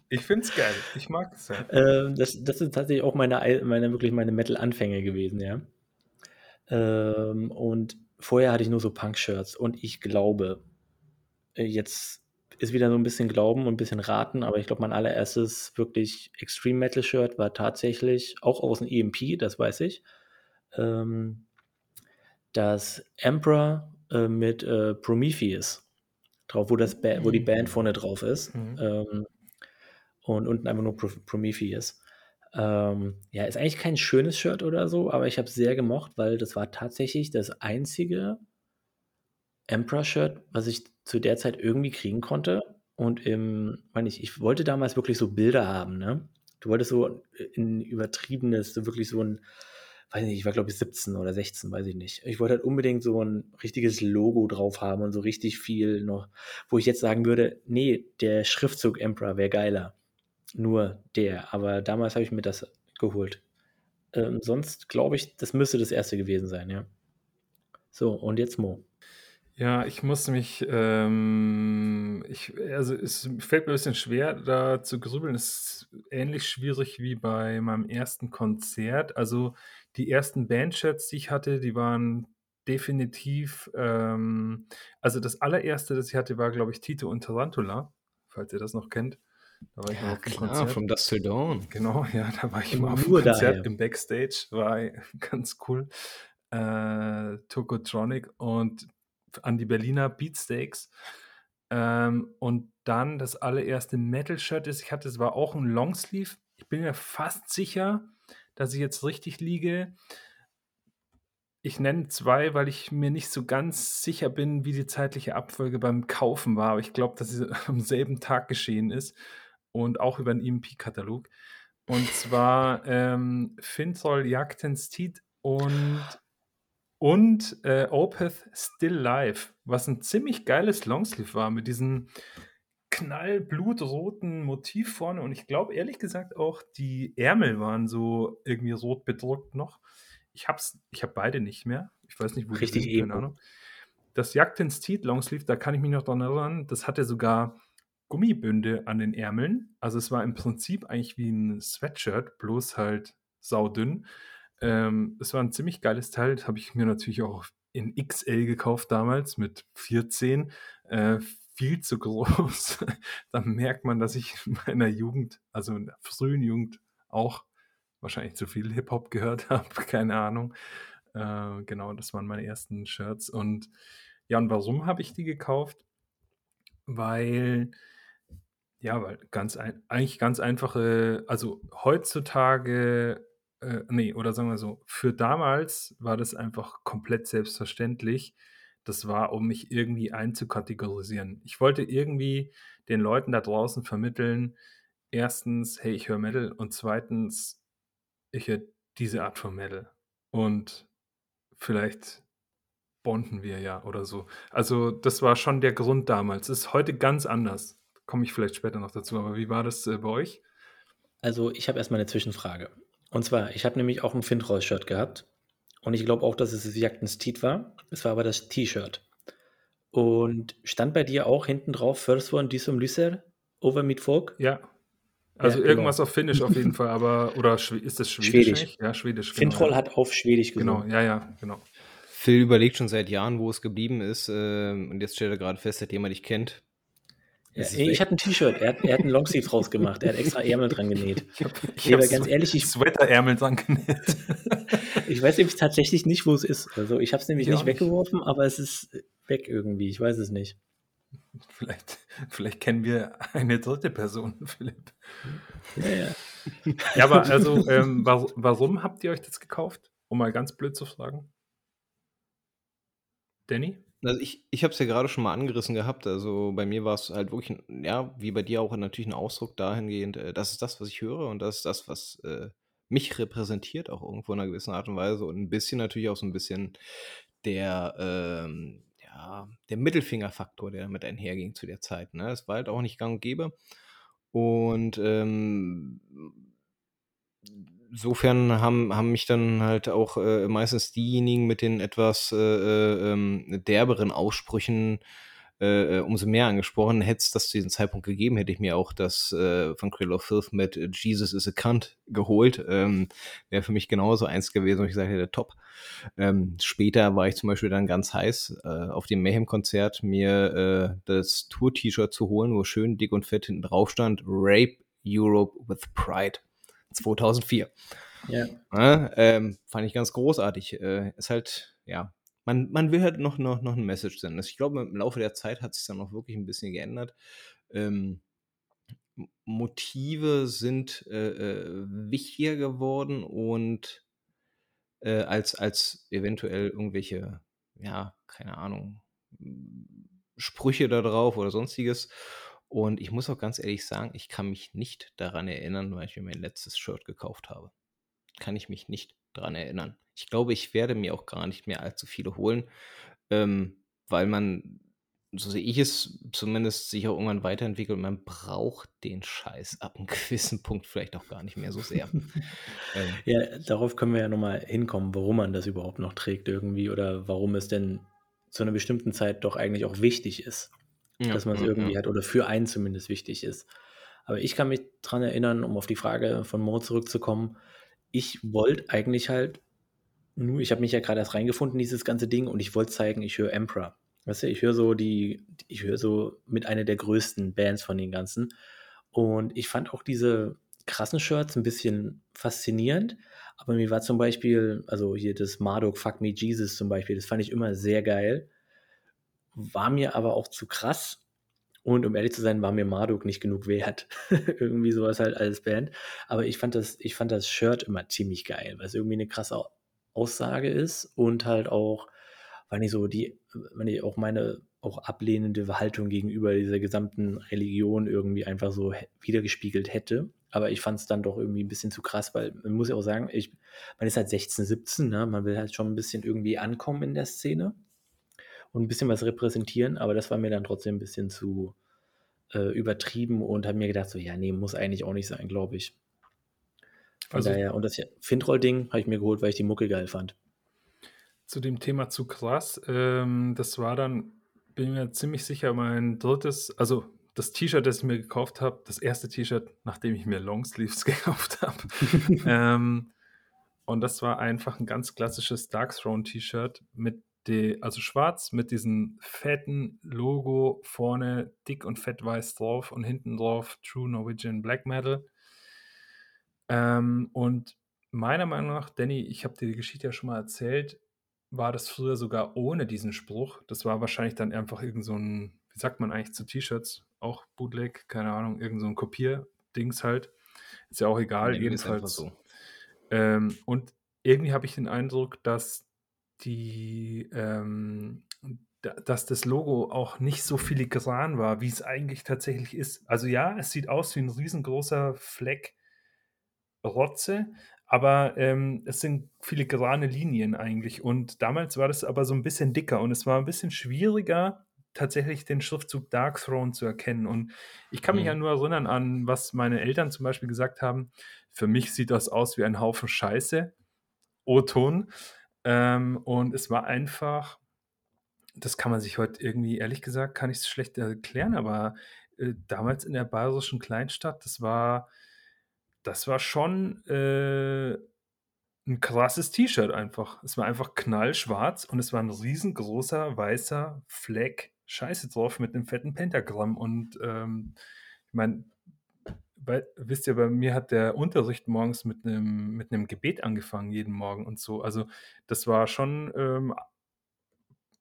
ich finde es geil. Ich mag es ja. Ähm, das, das sind tatsächlich auch meine, meine wirklich meine Metal-Anfänge gewesen, ja. Ähm, und vorher hatte ich nur so Punk-Shirts und ich glaube, äh, jetzt ist wieder so ein bisschen Glauben und ein bisschen Raten, aber ich glaube, mein allererstes wirklich Extreme Metal Shirt war tatsächlich auch aus dem EMP, das weiß ich. Ähm, das Emperor äh, mit äh, Prometheus drauf, wo, das ba wo die Band mhm. vorne drauf ist. Mhm. Ähm, und unten einfach nur Pro Prometheus. Ähm, ja, ist eigentlich kein schönes Shirt oder so, aber ich habe es sehr gemocht, weil das war tatsächlich das einzige Emperor-Shirt, was ich zu der Zeit irgendwie kriegen konnte. Und im, meine ich, ich wollte damals wirklich so Bilder haben, ne? Du wolltest so in übertriebenes, so wirklich so ein, weiß nicht, ich war glaube ich 17 oder 16, weiß ich nicht. Ich wollte halt unbedingt so ein richtiges Logo drauf haben und so richtig viel noch, wo ich jetzt sagen würde, nee, der Schriftzug Emperor wäre geiler. Nur der. Aber damals habe ich mir das geholt. Ähm, sonst glaube ich, das müsste das erste gewesen sein, ja. So, und jetzt Mo. Ja, ich muss mich, ähm, ich, also es fällt mir ein bisschen schwer, da zu grübeln. Es ist ähnlich schwierig wie bei meinem ersten Konzert. Also die ersten Bandshirts, die ich hatte, die waren definitiv, ähm, also das allererste, das ich hatte, war, glaube ich, Tito und Tarantula, falls ihr das noch kennt. Da war ich mal Ja, auf dem klar, Konzert. from Dust Till Dawn. Genau, ja, da war ich mal auf dem Konzert daher. im Backstage, war ganz cool. Äh, Tokotronic und an die Berliner Beatsteaks. Ähm, und dann das allererste Metal-Shirt, das ich hatte, das war auch ein Longsleeve. Ich bin mir fast sicher, dass ich jetzt richtig liege. ich nenne zwei, weil ich mir nicht so ganz sicher bin, wie die zeitliche Abfolge beim Kaufen war. Aber ich glaube, dass es am selben Tag geschehen ist und auch über einen EMP-Katalog. Und zwar ähm, Finthol Jagdens und, und äh, Opeth Still Life, was ein ziemlich geiles Longsleeve war mit diesem knallblutroten Motiv vorne. Und ich glaube ehrlich gesagt auch, die Ärmel waren so irgendwie rot bedruckt noch. Ich hab's, ich habe beide nicht mehr. Ich weiß nicht, wo Richtig die sind, keine Ahnung. Das Jagdens Teeth Longsleeve, da kann ich mich noch daran erinnern, das hatte sogar Gummibünde an den Ärmeln. Also es war im Prinzip eigentlich wie ein Sweatshirt, bloß halt saudünn. Ähm, es war ein ziemlich geiles Teil. Das habe ich mir natürlich auch in XL gekauft damals mit 14. Äh, viel zu groß. da merkt man, dass ich in meiner Jugend, also in der frühen Jugend, auch wahrscheinlich zu viel Hip-Hop gehört habe. Keine Ahnung. Äh, genau, das waren meine ersten Shirts. Und ja, und warum habe ich die gekauft? Weil ja, weil ganz ein eigentlich ganz einfache also heutzutage äh, ne, oder sagen wir so, für damals war das einfach komplett selbstverständlich. Das war, um mich irgendwie einzukategorisieren. Ich wollte irgendwie den Leuten da draußen vermitteln, erstens, hey, ich höre Metal und zweitens, ich höre diese Art von Metal. Und vielleicht bonden wir ja oder so. Also das war schon der Grund damals. Ist heute ganz anders komme ich vielleicht später noch dazu. Aber wie war das äh, bei euch? Also, ich habe erstmal eine Zwischenfrage. Und zwar, ich habe nämlich auch ein Fintroll-Shirt gehabt. Und ich glaube auch, dass es das Jagdens Tiet war. Es war aber das T-Shirt. Und stand bei dir auch hinten drauf First One Disum Lyser over mit Folk? Ja. Also ja, genau. irgendwas auf Finnisch auf jeden Fall, aber oder ist das Schwedisch? Schwedisch. Ja, Schwedisch. Genau, Fintroll hat auf Schwedisch gesungen. Genau, ja, ja, genau. Phil überlegt schon seit Jahren, wo es geblieben ist. Äh, und jetzt stellt er gerade fest, dass jemand dich kennt. Ja, ich hatte ein T-Shirt, er, er, hat einen Longsleeve rausgemacht, er hat extra Ärmel dran genäht. Ich habe hab ganz ehrlich, ich Sweater-Ärmel dran genäht. ich weiß nämlich tatsächlich nicht, wo es ist. Also ich habe es nämlich nicht weggeworfen, aber es ist weg irgendwie. Ich weiß es nicht. Vielleicht, vielleicht kennen wir eine dritte Person, Philipp. Ja, ja. ja aber also, ähm, warum habt ihr euch das gekauft? Um mal ganz blöd zu fragen. Danny? Also ich, ich habe es ja gerade schon mal angerissen gehabt. Also bei mir war es halt wirklich, ja, wie bei dir auch natürlich ein Ausdruck dahingehend, äh, das ist das, was ich höre und das ist das, was äh, mich repräsentiert, auch irgendwo in einer gewissen Art und Weise. Und ein bisschen natürlich auch so ein bisschen der, ähm, ja, der Mittelfingerfaktor, der damit einherging zu der Zeit. Ne? Es war halt auch nicht gang und gäbe. Und ähm, insofern haben, haben mich dann halt auch äh, meistens diejenigen mit den etwas äh, äh ähm, derberen Aussprüchen äh, äh, umso mehr angesprochen. Hätte es das zu diesem Zeitpunkt gegeben, hätte ich mir auch das äh, von Cradle of Filth mit Jesus is a Cunt geholt. Ähm, Wäre für mich genauso eins gewesen, wo ich gesagt hätte, top. Ähm, später war ich zum Beispiel dann ganz heiß, äh, auf dem Mayhem-Konzert mir äh, das Tour-T-Shirt zu holen, wo schön dick und fett hinten drauf stand, Rape Europe with Pride. 2004. Ja. ja ähm, fand ich ganz großartig. Äh, ist halt, ja, man, man will halt noch, noch, noch ein Message senden. Ich glaube, im Laufe der Zeit hat sich dann auch wirklich ein bisschen geändert. Ähm, Motive sind äh, äh, wichtiger geworden und äh, als, als eventuell irgendwelche, ja, keine Ahnung, Sprüche da drauf oder sonstiges. Und ich muss auch ganz ehrlich sagen, ich kann mich nicht daran erinnern, weil ich mir mein letztes Shirt gekauft habe. Kann ich mich nicht daran erinnern. Ich glaube, ich werde mir auch gar nicht mehr allzu viele holen, ähm, weil man, so sehe ich es, zumindest sich auch irgendwann weiterentwickelt. Man braucht den Scheiß ab einem gewissen Punkt vielleicht auch gar nicht mehr so sehr. ähm, ja, darauf können wir ja nochmal hinkommen, warum man das überhaupt noch trägt irgendwie oder warum es denn zu einer bestimmten Zeit doch eigentlich auch wichtig ist ja, dass man es ja, irgendwie ja. hat oder für einen zumindest wichtig ist. Aber ich kann mich daran erinnern, um auf die Frage von Mo zurückzukommen, ich wollte eigentlich halt nur, ich habe mich ja gerade erst reingefunden, dieses ganze Ding, und ich wollte zeigen, ich höre Emperor. Weißt du, ich höre so die, ich höre so mit einer der größten Bands von den ganzen. Und ich fand auch diese krassen Shirts ein bisschen faszinierend. Aber mir war zum Beispiel, also hier das Marduk Fuck Me Jesus zum Beispiel, das fand ich immer sehr geil war mir aber auch zu krass. Und um ehrlich zu sein, war mir Marduk nicht genug wert. irgendwie sowas halt als Band. Aber ich fand das, ich fand das Shirt immer ziemlich geil, weil es irgendwie eine krasse Aussage ist und halt auch, wenn ich so die, wenn ich auch meine auch ablehnende Haltung gegenüber dieser gesamten Religion irgendwie einfach so wiedergespiegelt hätte. Aber ich fand es dann doch irgendwie ein bisschen zu krass, weil man muss ja auch sagen, ich, man ist halt 16, 17, ne? man will halt schon ein bisschen irgendwie ankommen in der Szene und ein bisschen was repräsentieren, aber das war mir dann trotzdem ein bisschen zu äh, übertrieben und habe mir gedacht, so, ja, nee, muss eigentlich auch nicht sein, glaube ich. Von also, daher, und das Fintroll-Ding habe ich mir geholt, weil ich die Mucke geil fand. Zu dem Thema zu krass, ähm, das war dann, bin mir ziemlich sicher, mein drittes, also das T-Shirt, das ich mir gekauft habe, das erste T-Shirt, nachdem ich mir Longsleeves gekauft habe. ähm, und das war einfach ein ganz klassisches Dark Throne T-Shirt mit die, also schwarz mit diesem fetten Logo vorne dick und fett weiß drauf und hinten drauf True Norwegian Black Metal. Ähm, und meiner Meinung nach, Danny, ich habe dir die Geschichte ja schon mal erzählt, war das früher sogar ohne diesen Spruch. Das war wahrscheinlich dann einfach irgend so ein, wie sagt man eigentlich zu T-Shirts? Auch Bootleg, keine Ahnung, irgend so ein Kopier-Dings halt. Ist ja auch egal, jedenfalls. So. Ähm, und irgendwie habe ich den Eindruck, dass die, ähm, dass das Logo auch nicht so filigran war, wie es eigentlich tatsächlich ist. Also ja, es sieht aus wie ein riesengroßer Fleck Rotze, aber ähm, es sind filigrane Linien eigentlich. Und damals war das aber so ein bisschen dicker und es war ein bisschen schwieriger, tatsächlich den Schriftzug Dark Throne zu erkennen. Und ich kann mich ja mhm. nur erinnern an, was meine Eltern zum Beispiel gesagt haben. Für mich sieht das aus wie ein Haufen Scheiße. O-Ton. Ähm, und es war einfach, das kann man sich heute irgendwie, ehrlich gesagt, kann ich es schlecht erklären, aber äh, damals in der bayerischen Kleinstadt, das war, das war schon äh, ein krasses T-Shirt einfach. Es war einfach knallschwarz und es war ein riesengroßer weißer Fleck Scheiße drauf mit einem fetten Pentagramm. Und ähm, ich meine, bei, wisst ihr, bei mir hat der Unterricht morgens mit einem mit Gebet angefangen, jeden Morgen und so. Also das war schon, ähm,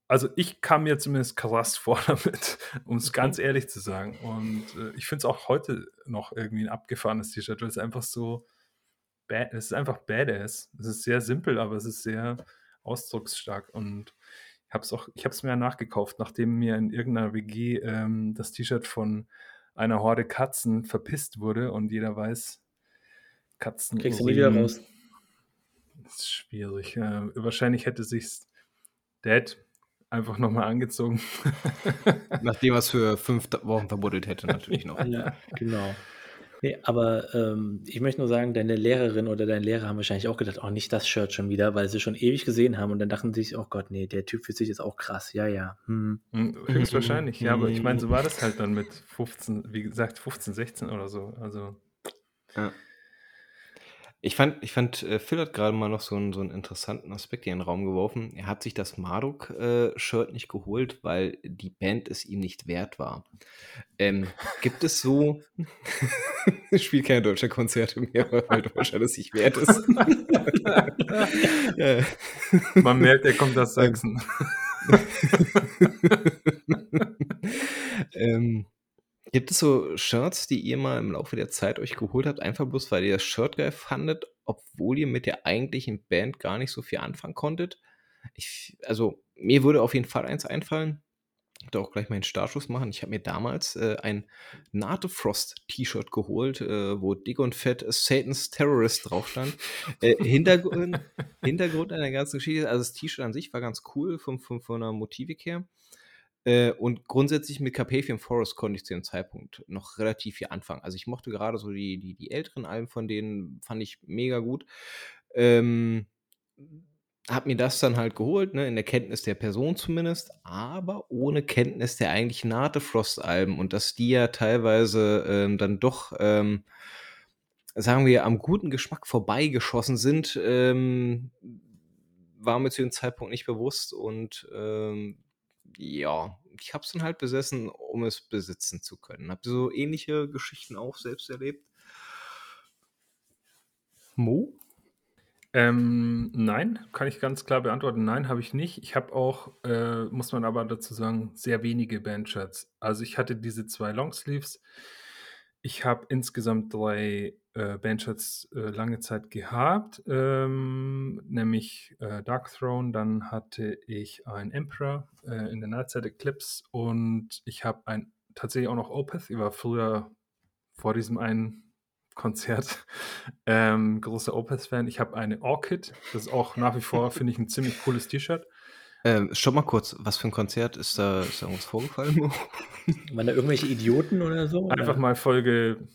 also ich kam mir zumindest krass vor damit, um es ganz ehrlich zu sagen. Und äh, ich finde es auch heute noch irgendwie ein abgefahrenes T-Shirt, weil es einfach so, es ist einfach badass. Es ist sehr simpel, aber es ist sehr ausdrucksstark und ich habe es auch, ich habe es mir nachgekauft, nachdem mir in irgendeiner WG ähm, das T-Shirt von einer Horde Katzen verpisst wurde und jeder weiß, Katzen. Kriegst du nie wieder raus. Das ist schwierig. Ja, wahrscheinlich hätte sich's Dad einfach nochmal angezogen. Nachdem er es für fünf Wochen verbuddelt hätte, natürlich noch. ja, genau. Nee, aber ähm, ich möchte nur sagen, deine Lehrerin oder dein Lehrer haben wahrscheinlich auch gedacht, oh, nicht das Shirt schon wieder, weil sie schon ewig gesehen haben und dann dachten sie sich, oh Gott, nee, der Typ fühlt sich jetzt auch krass. Ja, ja. Hm. hm höchstwahrscheinlich, ja, aber ich meine, so war das halt dann mit 15, wie gesagt, 15, 16 oder so. Also. Ja. Ich fand, ich fand, äh, Phil hat gerade mal noch so einen, so einen interessanten Aspekt hier in den Raum geworfen. Er hat sich das Marduk-Shirt äh, nicht geholt, weil die Band es ihm nicht wert war. Ähm, gibt es so. Spielt keine deutsche Konzerte mehr, weil Deutschland es nicht wert ist. Man merkt, er kommt aus Sachsen. ähm, Gibt es so Shirts, die ihr mal im Laufe der Zeit euch geholt habt, einfach bloß, weil ihr das Shirt geil fandet, obwohl ihr mit der eigentlichen Band gar nicht so viel anfangen konntet? Ich, also, mir würde auf jeden Fall eins einfallen. Ich auch gleich meinen Startschuss machen. Ich habe mir damals äh, ein Nate Frost T-Shirt geholt, äh, wo dick und fett Satan's Terrorist drauf stand. Äh, Hintergrund, Hintergrund der ganzen Geschichte, also das T-Shirt an sich war ganz cool von, von, von der Motivik her. Äh, und grundsätzlich mit Carpathian Forest konnte ich zu dem Zeitpunkt noch relativ viel anfangen. Also ich mochte gerade so die, die, die älteren Alben von denen, fand ich mega gut. Ähm, hab mir das dann halt geholt, ne, in der Kenntnis der Person zumindest, aber ohne Kenntnis der eigentlichen Nate Frost-Alben und dass die ja teilweise ähm, dann doch, ähm, sagen wir, am guten Geschmack vorbeigeschossen sind, ähm, war mir zu dem Zeitpunkt nicht bewusst und ähm, ja, ich habe es dann halt besessen, um es besitzen zu können. Habt ihr so ähnliche Geschichten auch selbst erlebt? Mo? Ähm, nein, kann ich ganz klar beantworten. Nein, habe ich nicht. Ich habe auch, äh, muss man aber dazu sagen, sehr wenige Bandshirts. Also ich hatte diese zwei Longsleeves. Ich habe insgesamt drei äh, Bandshirts äh, lange Zeit gehabt, ähm, nämlich äh, Dark Throne, dann hatte ich ein Emperor äh, in der Nightside Eclipse und ich habe ein tatsächlich auch noch Opeth. Ich war früher vor diesem einen Konzert ähm, großer Opeth-Fan. Ich habe eine Orchid, das ist auch nach wie vor, finde ich, ein ziemlich cooles T-Shirt. Ähm, stopp mal kurz, was für ein Konzert ist da, ist da irgendwas vorgefallen? Waren da irgendwelche Idioten oder so? Einfach oder? mal Folge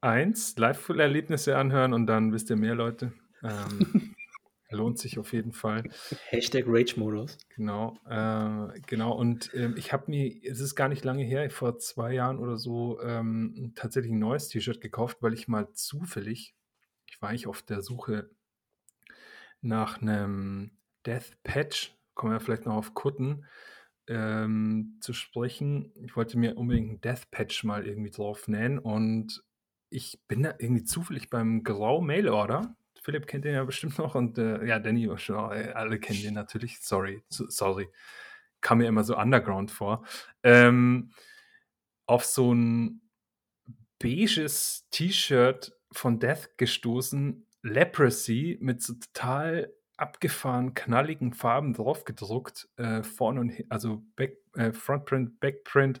1, Live-Erlebnisse anhören und dann wisst ihr mehr, Leute. Ähm, lohnt sich auf jeden Fall. Hashtag Rage-Modus. Genau, äh, genau. Und ähm, ich habe mir, es ist gar nicht lange her, vor zwei Jahren oder so, ähm, tatsächlich ein neues T-Shirt gekauft, weil ich mal zufällig, ich war eigentlich auf der Suche nach einem Death Patch, kommen wir vielleicht noch auf Kutten, ähm, zu sprechen. Ich wollte mir unbedingt einen Death Patch mal irgendwie drauf nähen und ich bin da irgendwie zufällig beim Grau Mail Order. Philipp kennt den ja bestimmt noch und äh, ja, Danny schon, äh, alle kennen den natürlich. Sorry, so, sorry. Kam mir immer so underground vor. Ähm, auf so ein beiges T-Shirt von Death gestoßen, Leprosy mit so total abgefahren knalligen Farben drauf gedruckt, äh, vorne und also Back, äh, Frontprint, Backprint.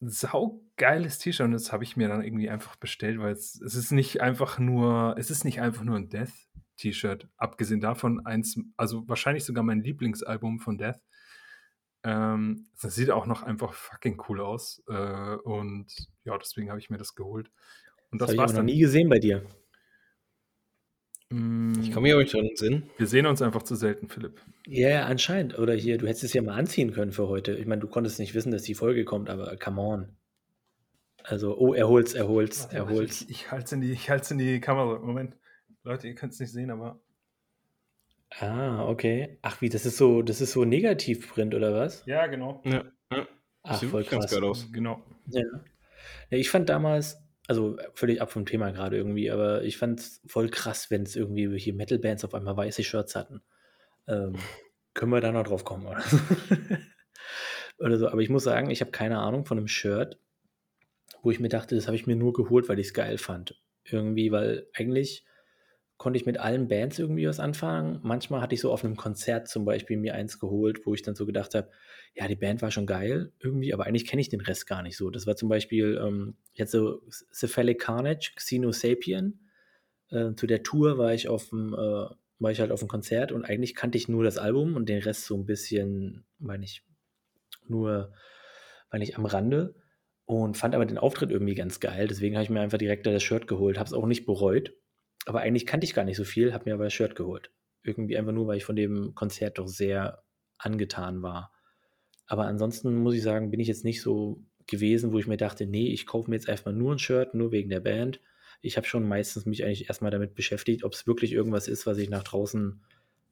Saugeiles T-Shirt und das habe ich mir dann irgendwie einfach bestellt, weil es, es ist nicht einfach nur, es ist nicht einfach nur ein Death T-Shirt. Abgesehen davon eins, also wahrscheinlich sogar mein Lieblingsalbum von Death. Ähm, das sieht auch noch einfach fucking cool aus. Äh, und ja, deswegen habe ich mir das geholt. Und Das das habe ich noch nie gesehen bei dir. Mm, Ich komme hier auch nicht dran in den Sinn. Wir sehen uns einfach zu selten, Philipp. Ja, ja, anscheinend. Oder hier, du hättest es ja mal anziehen können für heute. Ich meine, du konntest nicht wissen, dass die Folge kommt, aber come on. Also, oh, er holt's, er holt's, Warte, er holt's. Ich, ich halte es in, die- ich halt's in die Kamera. Moment. Leute, ihr könnt es nicht sehen, aber. Ah, okay. Ach, wie, das ist so, das ist so Negativprint oder was? Ja, genau. Ja, ja. Ach, Sieht voll wirklich ganz krass. geil aus. Genau. Ja. ja. Ich fand damals, also völlig ab vom Thema gerade irgendwie, aber ich fand es voll krass, wenn es irgendwie hier Metal-Bands auf einmal weiße Shirts hatten. Ähm, können wir da noch drauf kommen, oder? oder so. Aber ich muss sagen, ich habe keine Ahnung von einem Shirt, wo ich mir dachte, das habe ich mir nur geholt, weil ich es geil fand. Irgendwie, weil eigentlich konnte ich mit allen Bands irgendwie was anfangen. Manchmal hatte ich so auf einem Konzert zum Beispiel mir eins geholt, wo ich dann so gedacht habe, ja, die Band war schon geil irgendwie, aber eigentlich kenne ich den Rest gar nicht so. Das war zum Beispiel ähm, jetzt so Cephalic Carnage, Xenosapien. Äh, zu der Tour war ich auf dem, äh, war ich halt auf dem Konzert und eigentlich kannte ich nur das Album und den Rest so ein bisschen, meine ich, nur, meine ich, am Rande und fand aber den Auftritt irgendwie ganz geil. Deswegen habe ich mir einfach direkt da das Shirt geholt, habe es auch nicht bereut. Aber eigentlich kannte ich gar nicht so viel, habe mir aber das Shirt geholt. Irgendwie einfach nur, weil ich von dem Konzert doch sehr angetan war. Aber ansonsten muss ich sagen, bin ich jetzt nicht so gewesen, wo ich mir dachte, nee, ich kaufe mir jetzt erstmal nur ein Shirt, nur wegen der Band. Ich habe schon meistens mich eigentlich erstmal damit beschäftigt, ob es wirklich irgendwas ist, was ich nach draußen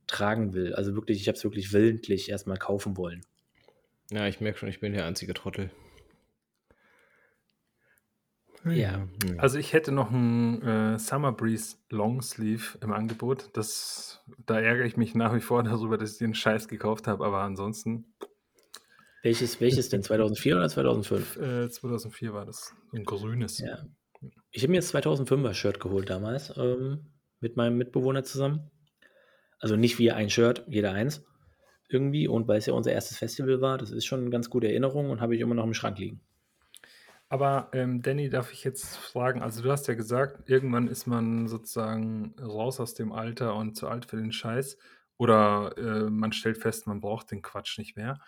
tragen will. Also wirklich, ich habe es wirklich willentlich erstmal kaufen wollen. Ja, ich merke schon, ich bin der einzige Trottel. Ja. Also ich hätte noch einen äh, Summer Breeze Longsleeve im Angebot. Das, da ärgere ich mich nach wie vor darüber, dass ich den Scheiß gekauft habe, aber ansonsten Welches, welches denn? 2004 oder 2005? äh, 2004 war das so ein grünes. Ja. Ich habe mir jetzt 2005er Shirt geholt damals ähm, mit meinem Mitbewohner zusammen. Also nicht wir ein Shirt, jeder eins irgendwie. Und weil es ja unser erstes Festival war, das ist schon eine ganz gute Erinnerung und habe ich immer noch im Schrank liegen. Aber ähm, Danny, darf ich jetzt fragen, also du hast ja gesagt, irgendwann ist man sozusagen raus aus dem Alter und zu alt für den Scheiß. Oder äh, man stellt fest, man braucht den Quatsch nicht mehr.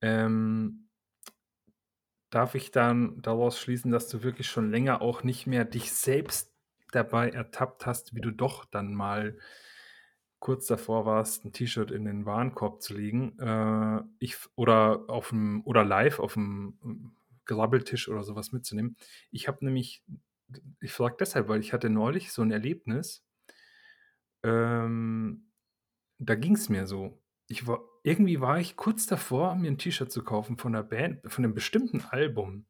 Ähm, darf ich dann daraus schließen, dass du wirklich schon länger auch nicht mehr dich selbst dabei ertappt hast, wie du doch dann mal kurz davor warst, ein T-Shirt in den Warenkorb zu legen, äh, ich, oder auf dem, oder live auf dem Grabbeltisch oder sowas mitzunehmen. Ich habe nämlich, ich frage deshalb, weil ich hatte neulich so ein Erlebnis, ähm, da ging es mir so. Ich war, irgendwie war ich kurz davor, mir ein T-Shirt zu kaufen von einer Band, von einem bestimmten Album.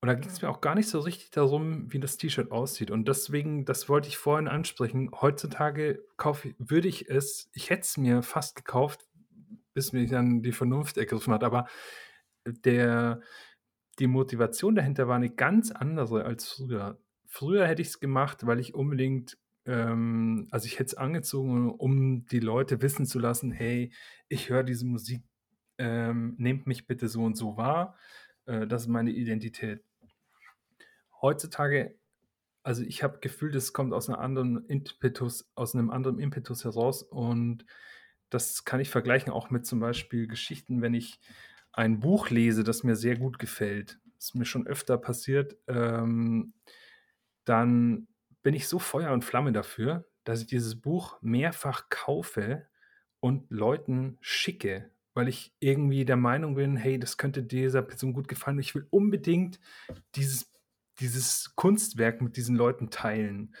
Und da ging es mir auch gar nicht so richtig darum, wie das T-Shirt aussieht. Und deswegen, das wollte ich vorhin ansprechen. Heutzutage kaufe, würde ich es, ich hätte es mir fast gekauft, bis mich dann die Vernunft ergriffen hat. Aber der, die Motivation dahinter war eine ganz andere als früher. Früher hätte ich es gemacht, weil ich unbedingt ähm, also ich hätte es angezogen, um die Leute wissen zu lassen: „Hey, ich höre diese Musik, ähm, nehmt mich bitte so und so wahr. Äh, das ist meine Identität.“ Heutzutage also ich habe Gefühl, das kommt aus 'ner anderen Impetus aus einem anderen Impetus heraus und das kann ich vergleichen auch mit zum Beispiel Geschichten, wenn ich ein Buch lese, das mir sehr gut gefällt. Das mir schon öfter passiert, ähm, dann bin ich so Feuer und Flamme dafür, dass ich dieses Buch mehrfach kaufe und Leuten schicke, weil ich irgendwie der Meinung bin: „Hey, das könnte dieser Person gut gefallen. Ich will unbedingt dieses dieses Kunstwerk mit diesen Leuten teilen.“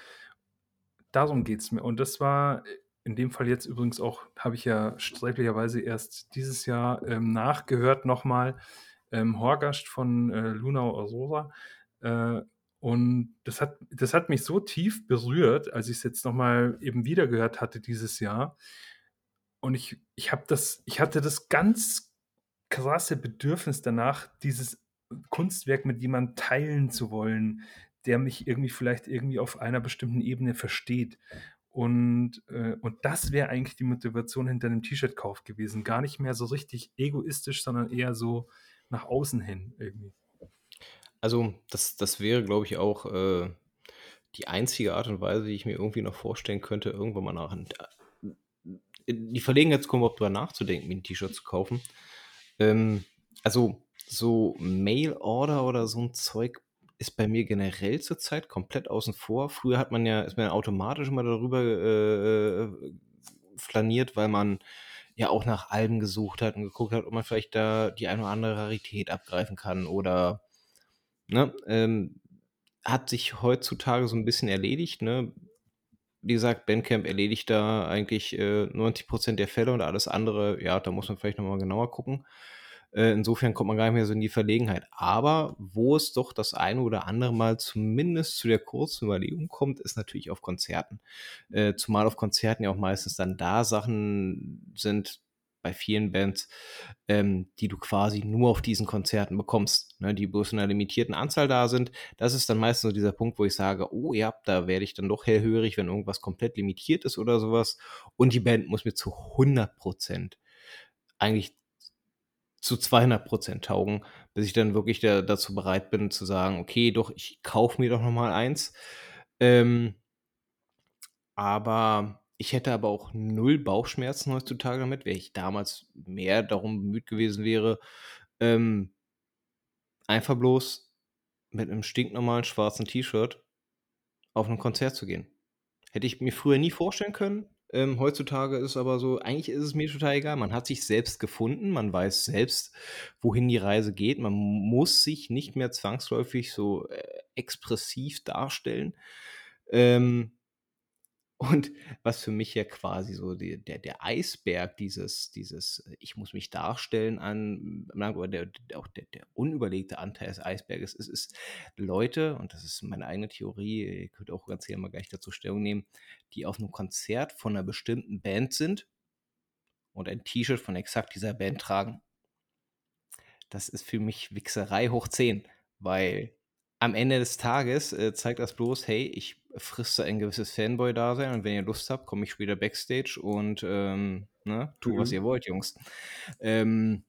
Darum geht's mir. Und das war in dem Fall jetzt übrigens auch habe ich ja sträflicherweise erst dieses Jahr, ähm, nachgehört noch mal, ähm, Horgast von, äh, Luna Aurora. Äh, und das hat das hat mich so tief berührt, als ich's jetzt noch mal eben wieder gehört hatte dieses Jahr. Und ich ich das ich hatte das ganz krasse Bedürfnis danach, dieses Kunstwerk mit jemandem teilen zu wollen, der mich irgendwie vielleicht irgendwie auf einer bestimmten Ebene versteht. Und, äh und das wäre eigentlich die Motivation hinter 'nem T-Shirt-Kauf gewesen. Gar nicht mehr so richtig egoistisch, sondern eher so nach außen hin irgendwie. Also, das das wäre, glaube ich, auch, äh, die einzige Art und Weise, die ich mir irgendwie noch vorstellen könnte, irgendwann mal nach die Verlegenheit zu kommen, überhaupt drüber nachzudenken, mir 'n T-Shirt zu kaufen. Ähm, also, so Mail-Order oder so 'n Zeug ist bei mir generell zurzeit komplett außen vor. Früher hat man ja ist man ja automatisch immer darüber, äh, flaniert, weil man ja auch nach Alben gesucht hat und geguckt hat, ob man vielleicht da die eine oder andere Rarität abgreifen kann oder ne? Ähm, hat sich heutzutage so 'n bisschen erledigt, ne? Wie gesagt, Bandcamp erledigt da eigentlich, äh, 90% der Fälle und alles andere, ja, da muss man vielleicht noch mal genauer gucken. Äh, insofern kommt man gar nicht mehr so in die Verlegenheit. Aber wo es doch das eine oder andere Mal zumindest zu der kurzen Überlegung kommt, ist natürlich auf Konzerten. Äh, zumal auf Konzerten ja auch meistens dann da Sachen sind bei vielen Bands, ähm, die du quasi nur auf diesen Konzerten bekommst, ne, die bloß in 'ner limitierten Anzahl da sind. Das ist dann meistens so dieser Punkt, wo ich sage: „Oh ja, da werde ich dann doch hellhörig, wenn irgendwas komplett limitiert ist oder so was.“ Und die Band muss mir zu 100% eigentlich zu 200% taugen, bis ich dann wirklich da dazu bereit bin zu sagen: „Okay, doch, ich kaufe mir doch noch mal eins.“ Ähm aber ich hätte aber auch 0 Bauchschmerzen heutzutage damit, während ich damals mehr darum bemüht gewesen wäre, ähm einfach bloß mit 'nem stinknormalen schwarzen T-Shirt auf 'n Konzert zu gehen. Hätte ich mir früher nie vorstellen können. Ähm, heutzutage ist aber so, eigentlich ist es mir total egal. Man hat sich selbst gefunden, man weiß selbst, wohin die Reise geht. Man muss sich nicht mehr zwangsläufig so, äh, expressiv darstellen. Ähm und was für mich ja quasi so die der der Eisberg dieses dieses äh, „Ich muss mich darstellen“ an oder der auch der der unüberlegte Anteil des Eisberges ist ist Leute, und das ist meine eigene Theorie, ihr könnt auch ganz gerne mal gleich dazu Stellung nehmen, die auf 'nem Konzert von 'ner bestimmten Band sind und ein T-Shirt von exakt dieser Band tragen. Das ist für mich Wichserei hoch 10, weil am Ende des Tages, äh, zeigt das bloß: „Hey, ich friste ein gewisses Fanboy-Dasein und wenn ihr Lust habt, komme ich später Backstage und, ähm, ne, was Mhm. ihr wollt, Jungs.“ Ähm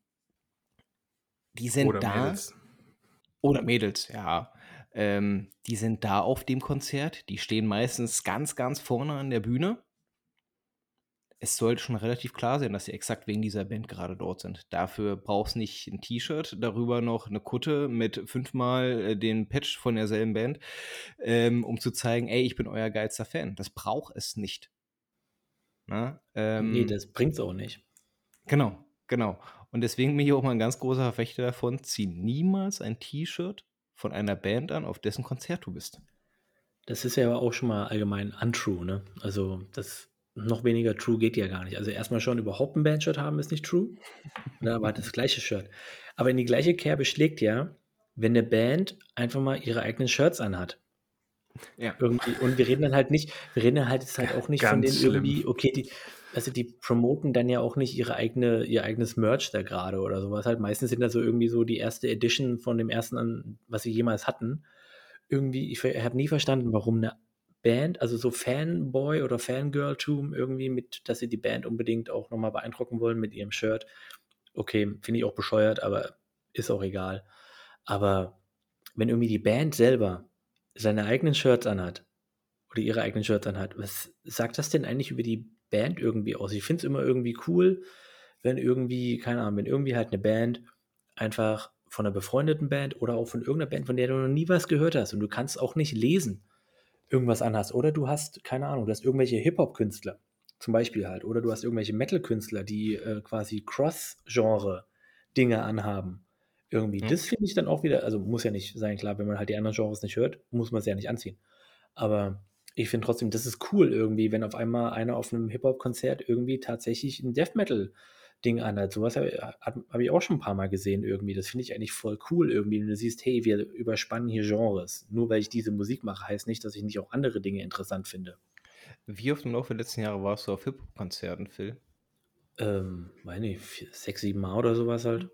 die sind Oder da Mädels. oder Mädels, ja. Ähm, die sind da auf dem Konzert. Die stehen meistens ganz, ganz vorne an der Bühne. Es sollte schon relativ klar sein, dass sie exakt wegen dieser Band gerade dort sind. Dafür braucht's nicht 'n T-Shirt, darüber noch 'ne Kutte mit fünfmal, äh, dem Patch von derselben Band, ähm, um zu zeigen: „Ey, ich bin euer geilster Fan.“ Das braucht es nicht. Ne, Ähm das bringt's auch nicht. Genau, genau. Und deswegen bin ich auch mal 'n ganz großer Verfechter davon: Zieh niemals ein T-Shirt von einer Band an, auf dessen Konzert du bist. Das ist ja aber auch schon mal allgemein untrue, ne? Also, das noch weniger true geht ja gar nicht. Also, erst mal schon überhaupt 'n Bandshirt haben ist nicht true, ne, aber das gleiche Shirt. Aber in die gleiche Kerbe schlägt ja, wenn 'ne Band einfach mal ihre eigenen Shirts anhat. Ja. Irgendwie und wir reden dann halt nicht wir reden dann halt jetzt halt auch nicht von ganz denen schlimm. irgendwie okay, die also die promoten dann ja auch nicht ihre eigene, ihr eigenes Merch da gerade oder sowas. Halt meistens sind das so irgendwie so die erste Edition von dem ersten, an, was sie jemals hatten. Irgendwie, ich habe nie verstanden, warum eine Band, also so Fanboy oder Fangirl-Tum irgendwie mit, dass sie die Band unbedingt auch nochmal beeindrucken wollen mit ihrem Shirt. Okay, finde ich auch bescheuert, aber ist auch egal. Aber wenn irgendwie die Band selber seine eigenen Shirts anhat oder ihre eigenen Shirts anhat, was sagt das denn eigentlich über die Band irgendwie aus? Ich finde es immer irgendwie cool, wenn irgendwie, keine Ahnung, wenn irgendwie halt eine Band einfach von einer befreundeten Band oder auch von irgendeiner Band, von der du noch nie was gehört hast und du kannst auch nicht lesen, irgendwas anhast. Oder du hast, keine Ahnung, du hast irgendwelche Hip-Hop-Künstler, zum Beispiel halt. Oder du hast irgendwelche Metal-Künstler, die äh, quasi Cross-Genre-Dinge anhaben. Irgendwie. Mhm. Das finde ich dann auch wieder, also muss ja nicht sein, klar, wenn man halt die anderen Genres nicht hört, muss man es ja nicht anziehen. Aber ich finde trotzdem, das ist cool irgendwie, wenn auf einmal einer auf einem Hip-Hop-Konzert irgendwie tatsächlich ein Death Metal Ding anhat. Sowas habe hab ich auch schon ein paar Mal gesehen irgendwie. Das finde ich eigentlich voll cool irgendwie. Wenn du siehst, hey, wir überspannen hier Genres. Nur weil ich diese Musik mache, heißt nicht, dass ich nicht auch andere Dinge interessant finde. Wie oft im Laufe der letzten Jahre warst du auf Hip-Hop-Konzerten, Phil? Ähm, meine ich, sechs, sieben Mal oder sowas halt.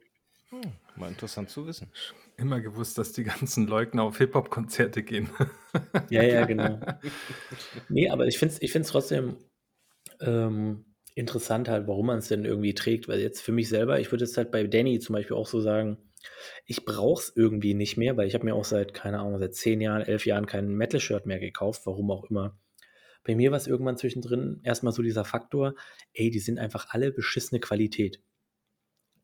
Hm, mal interessant zu wissen. Immer gewusst, dass die ganzen Leugner auf Hip-Hop-Konzerte gehen. ja, ja, genau. nee, aber ich finde es ich find's trotzdem ähm, interessant halt, warum man es denn irgendwie trägt. Weil jetzt für mich selber, ich würde jetzt halt bei Danny zum Beispiel auch so sagen, ich brauche es irgendwie nicht mehr, weil ich habe mir auch seit, keine Ahnung, seit zehn Jahren, elf Jahren kein Metal-Shirt mehr gekauft, warum auch immer. Bei mir war es irgendwann zwischendrin erstmal so dieser Faktor, ey, die sind einfach alle beschissene Qualität.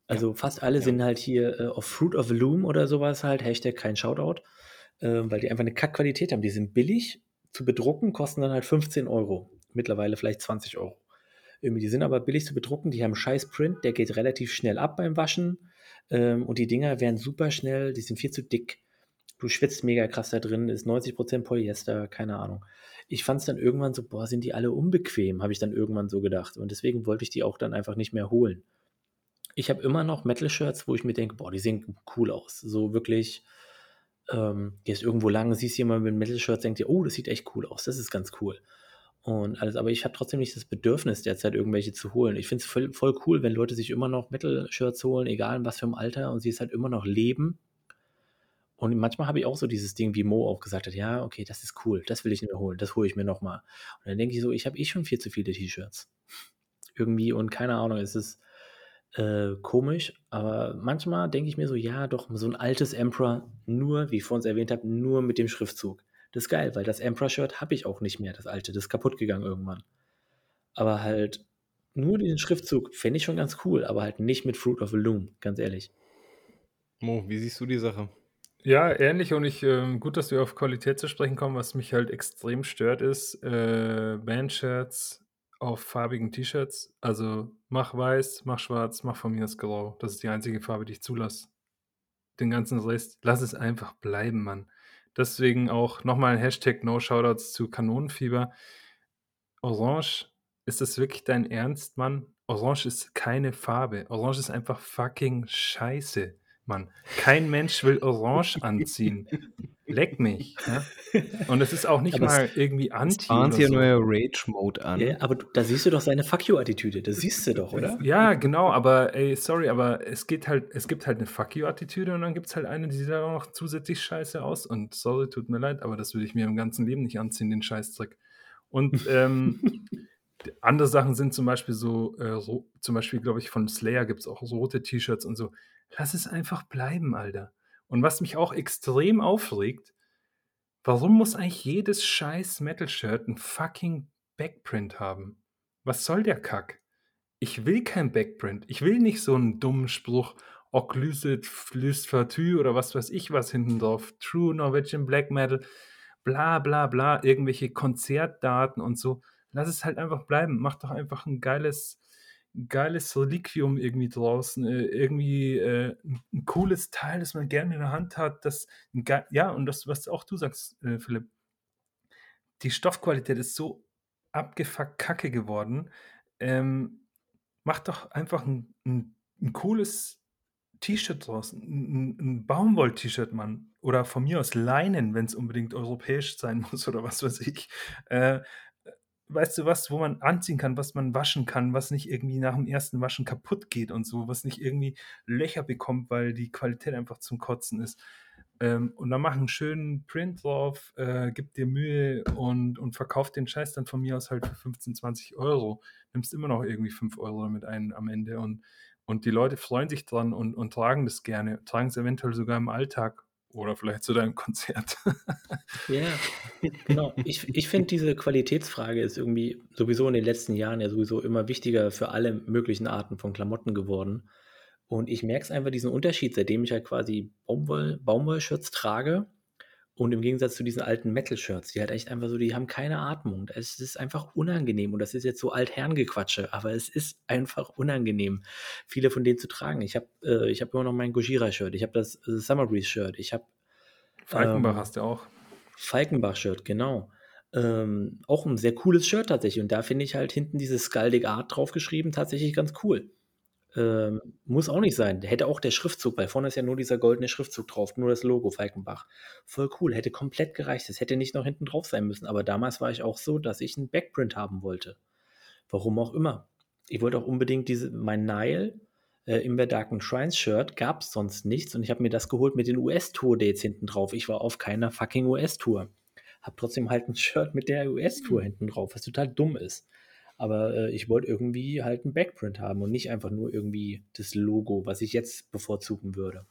Also ja. fast alle ja. sind halt hier äh, auf Fruit of Loom oder sowas halt, Hashtag kein Shoutout, äh, weil die einfach eine Kackqualität haben. Die sind billig zu bedrucken, kosten dann halt 15 Euro. Mittlerweile vielleicht 20 Euro. Irgendwie, die sind aber billig zu bedrucken, die haben scheiß Print, der geht relativ schnell ab beim Waschen. Ähm, und die Dinger werden super schnell, die sind viel zu dick. Du schwitzt mega krass da drin, ist 90% Polyester, keine Ahnung. Ich fand es dann irgendwann so, boah, sind die alle unbequem, habe ich dann irgendwann so gedacht. Und deswegen wollte ich die auch dann einfach nicht mehr holen. Ich habe immer noch Metal-Shirts, wo ich mir denke, boah, die sehen cool aus. So wirklich, ähm, gehst irgendwo lang, siehst jemanden mit Metal-Shirts, denkst dir, oh, das sieht echt cool aus, das ist ganz cool und alles. Aber ich habe trotzdem nicht das Bedürfnis, derzeit irgendwelche zu holen. Ich finde es voll, voll, cool, wenn Leute sich immer noch Metal-Shirts holen, egal in was für einem Alter, und sie es halt immer noch leben. Und manchmal habe ich auch so dieses Ding, wie Mo auch gesagt hat, ja, okay, das ist cool, das will ich mir holen, das hole ich mir nochmal. Und dann denke ich so, ich habe eh schon viel zu viele T-Shirts. Irgendwie und keine Ahnung, es ist äh, komisch, aber manchmal denke ich mir so, ja, doch, so ein altes Emperor, nur, wie ich vorhin erwähnt habe, nur mit dem Schriftzug. Das ist geil, weil das Emperor-Shirt habe ich auch nicht mehr, das alte. Das ist kaputt gegangen irgendwann. Aber halt nur diesen Schriftzug fände ich schon ganz cool, aber halt nicht mit Fruit of the Loom, ganz ehrlich. Mo, wie siehst du die Sache? Ja, ähnlich und ich, äh, gut, dass wir auf Qualität zu sprechen kommen. Was mich halt extrem stört, ist äh, Bandshirts auf farbigen T-Shirts. Also mach weiß, mach schwarz, mach von mir das grau. Das ist die einzige Farbe, die ich zulasse. Den ganzen Rest, lass es einfach bleiben, Mann. Deswegen auch nochmal ein Hashtag No Shoutouts zu Kanonenfieber. Orange, ist das wirklich dein Ernst, Mann? Orange ist keine Farbe. Orange ist einfach fucking scheiße, Mann. Kein Mensch will Orange anziehen. Leck mich. Ja? Und es ist auch nicht aber mal irgendwie anti. Bahnt hier so. neuer Rage-Mode an. Ja, aber da siehst du doch seine Fuck you-Attitüde. Das siehst du doch, oder? Ja, genau, aber ey, sorry, aber es geht halt, es gibt halt eine Fuck you-Attitüde und dann gibt es halt eine, die sieht auch noch zusätzlich scheiße aus. Und sorry, tut mir leid, aber das würde ich mir im ganzen Leben nicht anziehen, den Scheißdreck. Und ähm, andere Sachen sind zum Beispiel so, äh, so zum Beispiel, glaube ich, von Slayer gibt es auch so rote T-Shirts und so. Lass es einfach bleiben, Alter. Und was mich auch extrem aufregt, warum muss eigentlich jedes scheiß Metal-Shirt ein fucking Backprint haben? Was soll der Kack? Ich will kein Backprint. Ich will nicht so einen dummen Spruch, Occlusive flüst Fatü oder was weiß ich was hinten drauf. True Norwegian Black Metal, bla bla bla, irgendwelche Konzertdaten und so. Lass es halt einfach bleiben. Mach doch einfach ein geiles geiles Reliquium irgendwie draußen, äh, irgendwie äh, ein, cooles Teil, das man gerne in der Hand hat. Das, ja, und das, was auch du sagst, äh, Philipp, die Stoffqualität ist so abgefuckt kacke geworden. Ähm, mach doch einfach ein, ein, ein cooles T-Shirt draußen, ein, ein Baumwoll-T-Shirt, Mann. Oder von mir aus Leinen, wenn es unbedingt europäisch sein muss oder was weiß ich. Äh, weißt du was, wo man anziehen kann, was man waschen kann, was nicht irgendwie nach dem ersten Waschen kaputt geht und so, was nicht irgendwie Löcher bekommt, weil die Qualität einfach zum Kotzen ist. Ähm, und dann mach einen schönen Print drauf, äh, gib dir Mühe und, und verkauf den Scheiß dann von mir aus halt für 15, 20 Euro. Nimmst immer noch irgendwie 5 Euro damit ein am Ende und, und die Leute freuen sich dran und, und tragen das gerne, tragen es eventuell sogar im Alltag oder vielleicht zu deinem Konzert. Ja, genau. Ich, ich finde, diese Qualitätsfrage ist irgendwie sowieso in den letzten Jahren ja sowieso immer wichtiger für alle möglichen Arten von Klamotten geworden. Und ich merke es einfach, diesen Unterschied, seitdem ich halt quasi Baumwoll, trage und im Gegensatz zu diesen alten Metal-Shirts, die halt echt einfach so, die haben keine Atmung. Es ist einfach unangenehm und das ist jetzt so Altherrengequatsche, aber es ist einfach unangenehm, viele von denen zu tragen. Ich habe äh, hab immer noch mein Gojira-Shirt, ich habe das äh, Summer Breeze-Shirt, ich habe Falkenbach ähm, hast du auch. Falkenbach-Shirt, genau. Ähm, auch ein sehr cooles Shirt tatsächlich. Und da finde ich halt hinten diese Skaldig Art draufgeschrieben tatsächlich ganz cool. Ähm, muss auch nicht sein. Hätte auch der Schriftzug, weil vorne ist ja nur dieser goldene Schriftzug drauf, nur das Logo Falkenbach. Voll cool, hätte komplett gereicht. Das hätte nicht noch hinten drauf sein müssen. Aber damals war ich auch so, dass ich einen Backprint haben wollte. Warum auch immer. Ich wollte auch unbedingt diese, mein Nile äh, Imber Darken Shrines Shirt gab es sonst nichts und ich habe mir das geholt mit den US-Tour-Dates hinten drauf. Ich war auf keiner fucking US-Tour. Hab trotzdem halt ein Shirt mit der US-Tour mhm. hinten drauf, was total dumm ist. Aber äh, ich wollte irgendwie halt ein Backprint haben und nicht einfach nur irgendwie das Logo, was ich jetzt bevorzugen würde.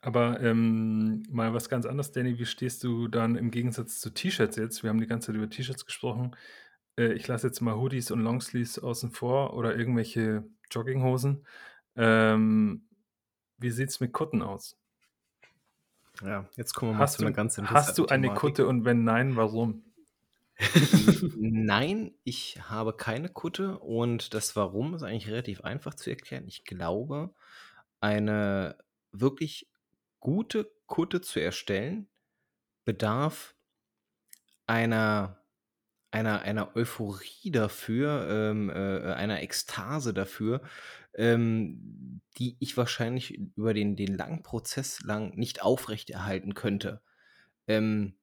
Aber ähm, mal was ganz anderes, Danny. Wie stehst du dann im Gegensatz zu T-Shirts jetzt? Wir haben die ganze Zeit über T-Shirts gesprochen. Äh, ich lasse jetzt mal Hoodies und Longsleeves außen vor oder irgendwelche Jogginghosen. Ähm, wie sieht es mit Kutten aus? Ja, jetzt kommen wir mal hast zu du, einer ganz interessanten Hast du eine Thematik. Kutte und wenn nein, warum? Nein, ich habe keine Kutte und das Warum ist eigentlich relativ einfach zu erklären. Ich glaube, eine wirklich gute Kutte zu erstellen bedarf einer einer einer Euphorie dafür, ähm, äh, einer Ekstase dafür, ähm, die ich wahrscheinlich über den den langen Prozess lang nicht aufrechterhalten könnte. Ähm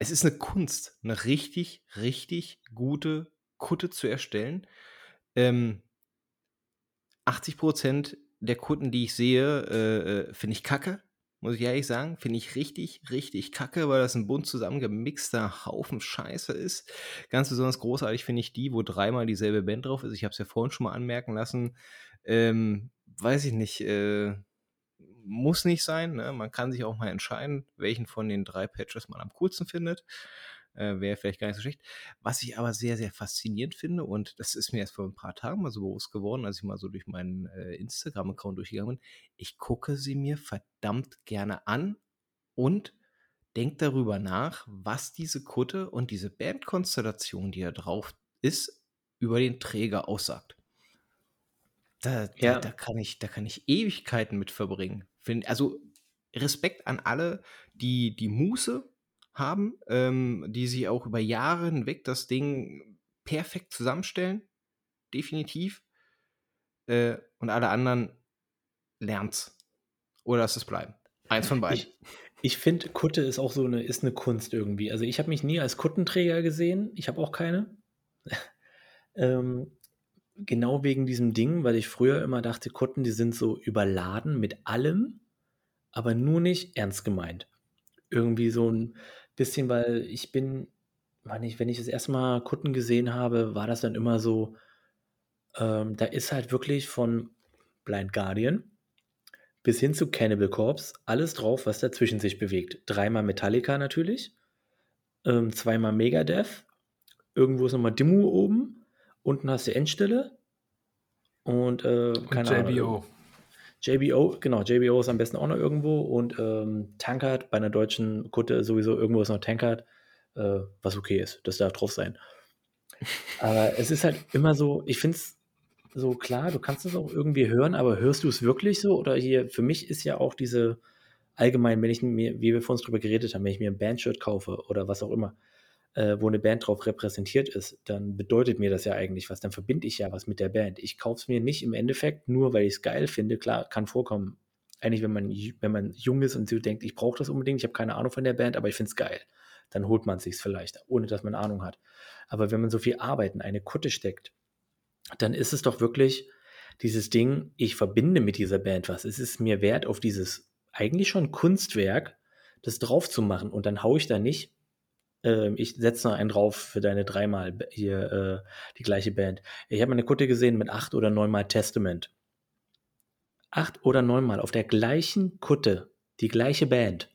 es ist eine Kunst, eine richtig, richtig gute Kutte zu erstellen. Ähm 80% der Kutten, die ich sehe, äh, äh, finde ich kacke, muss ich ehrlich sagen. Finde ich richtig, richtig kacke, weil das ein bunt zusammengemixter Haufen Scheiße ist. Ganz besonders großartig finde ich die, wo dreimal dieselbe Band drauf ist. Ich habe es ja vorhin schon mal anmerken lassen. Ähm, weiß ich nicht, äh muss nicht sein. Ne? Man kann sich auch mal entscheiden, welchen von den drei Patches man am coolsten findet. Äh, Wäre vielleicht gar nicht so schlecht. Was ich aber sehr, sehr faszinierend finde, und das ist mir erst vor ein paar Tagen mal so bewusst geworden, als ich mal so durch meinen äh, Instagram-Account durchgegangen bin, ich gucke sie mir verdammt gerne an und denke darüber nach, was diese Kutte und diese Bandkonstellation, die da drauf ist, über den Träger aussagt. Da, da, ja. da, kann ich, da kann ich Ewigkeiten mit verbringen. Also Respekt an alle, die die Muße haben, ähm, die sich auch über Jahre hinweg das Ding perfekt zusammenstellen. Definitiv. Äh, und alle anderen lernt's. Oder lasst es bleiben. Eins von beiden. Ich, ich finde, Kutte ist auch so eine, ist eine Kunst irgendwie. Also ich habe mich nie als Kuttenträger gesehen. Ich habe auch keine. ähm, genau wegen diesem Ding, weil ich früher immer dachte, Kutten, die sind so überladen mit allem, aber nur nicht ernst gemeint. Irgendwie so ein bisschen, weil ich bin, meine ich, wenn ich das erste Mal Kutten gesehen habe, war das dann immer so, ähm, da ist halt wirklich von Blind Guardian bis hin zu Cannibal Corpse alles drauf, was dazwischen sich bewegt. Dreimal Metallica natürlich, ähm, zweimal Megadeth, irgendwo ist nochmal Dimmu oben Unten hast du Endstelle und, äh, keine und JBO. Ahnung. JBO, genau, JBO ist am besten auch noch irgendwo und ähm, Tankard bei einer deutschen Kutte sowieso irgendwo ist noch Tankard, äh, was okay ist, das darf drauf sein. Aber es ist halt immer so, ich finde es so klar, du kannst es auch irgendwie hören, aber hörst du es wirklich so? Oder hier, für mich ist ja auch diese allgemein, wenn ich mir, wie wir vor uns drüber geredet haben, wenn ich mir ein Bandshirt kaufe oder was auch immer, äh, wo eine Band drauf repräsentiert ist, dann bedeutet mir das ja eigentlich was. Dann verbinde ich ja was mit der Band. Ich kaufe es mir nicht im Endeffekt nur, weil ich es geil finde. Klar, kann vorkommen. Eigentlich, wenn man, wenn man jung ist und so denkt, ich brauche das unbedingt, ich habe keine Ahnung von der Band, aber ich finde es geil. dann holt man sich's vielleicht, ohne dass man Ahnung hat. Aber wenn man so viel Arbeit in eine Kutte steckt, dann ist es doch wirklich dieses Ding, ich verbinde mit dieser Band was. Es ist mir wert, auf dieses eigentlich schon Kunstwerk das drauf zu machen. Und dann haue ich da nicht, äh, ich setze noch einen drauf für deine dreimal hier äh, die gleiche Band. Ich habe eine Kutte gesehen mit acht oder neunmal Testament. Acht oder neunmal auf der gleichen Kutte, die gleiche Band.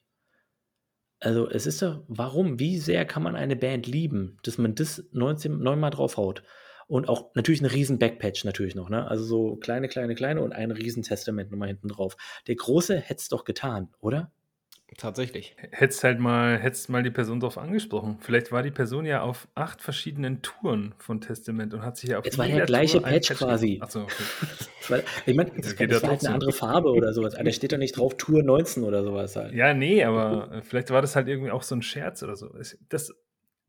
Also es ist doch, warum, wie sehr kann man eine Band lieben, dass man das 19, neunmal draufhaut? Und auch natürlich ein riesen Backpatch natürlich noch, ne? Also so kleine, kleine, kleine und ein riesen Testament nochmal hinten drauf. Der große hätte es doch getan, oder? Tatsächlich. Hättest halt mal, hättest mal die Person darauf angesprochen. Vielleicht war die Person ja auf acht verschiedenen Touren von Testament und hat sich ja auf Es war der gleiche Tour Patch quasi. Achso, okay. Ich meine, es geht das ja war halt eine andere Farbe oder sowas. Da steht doch nicht drauf Tour 19 oder sowas halt. Ja, nee, aber äh, vielleicht war das halt irgendwie auch so ein Scherz oder so. Das,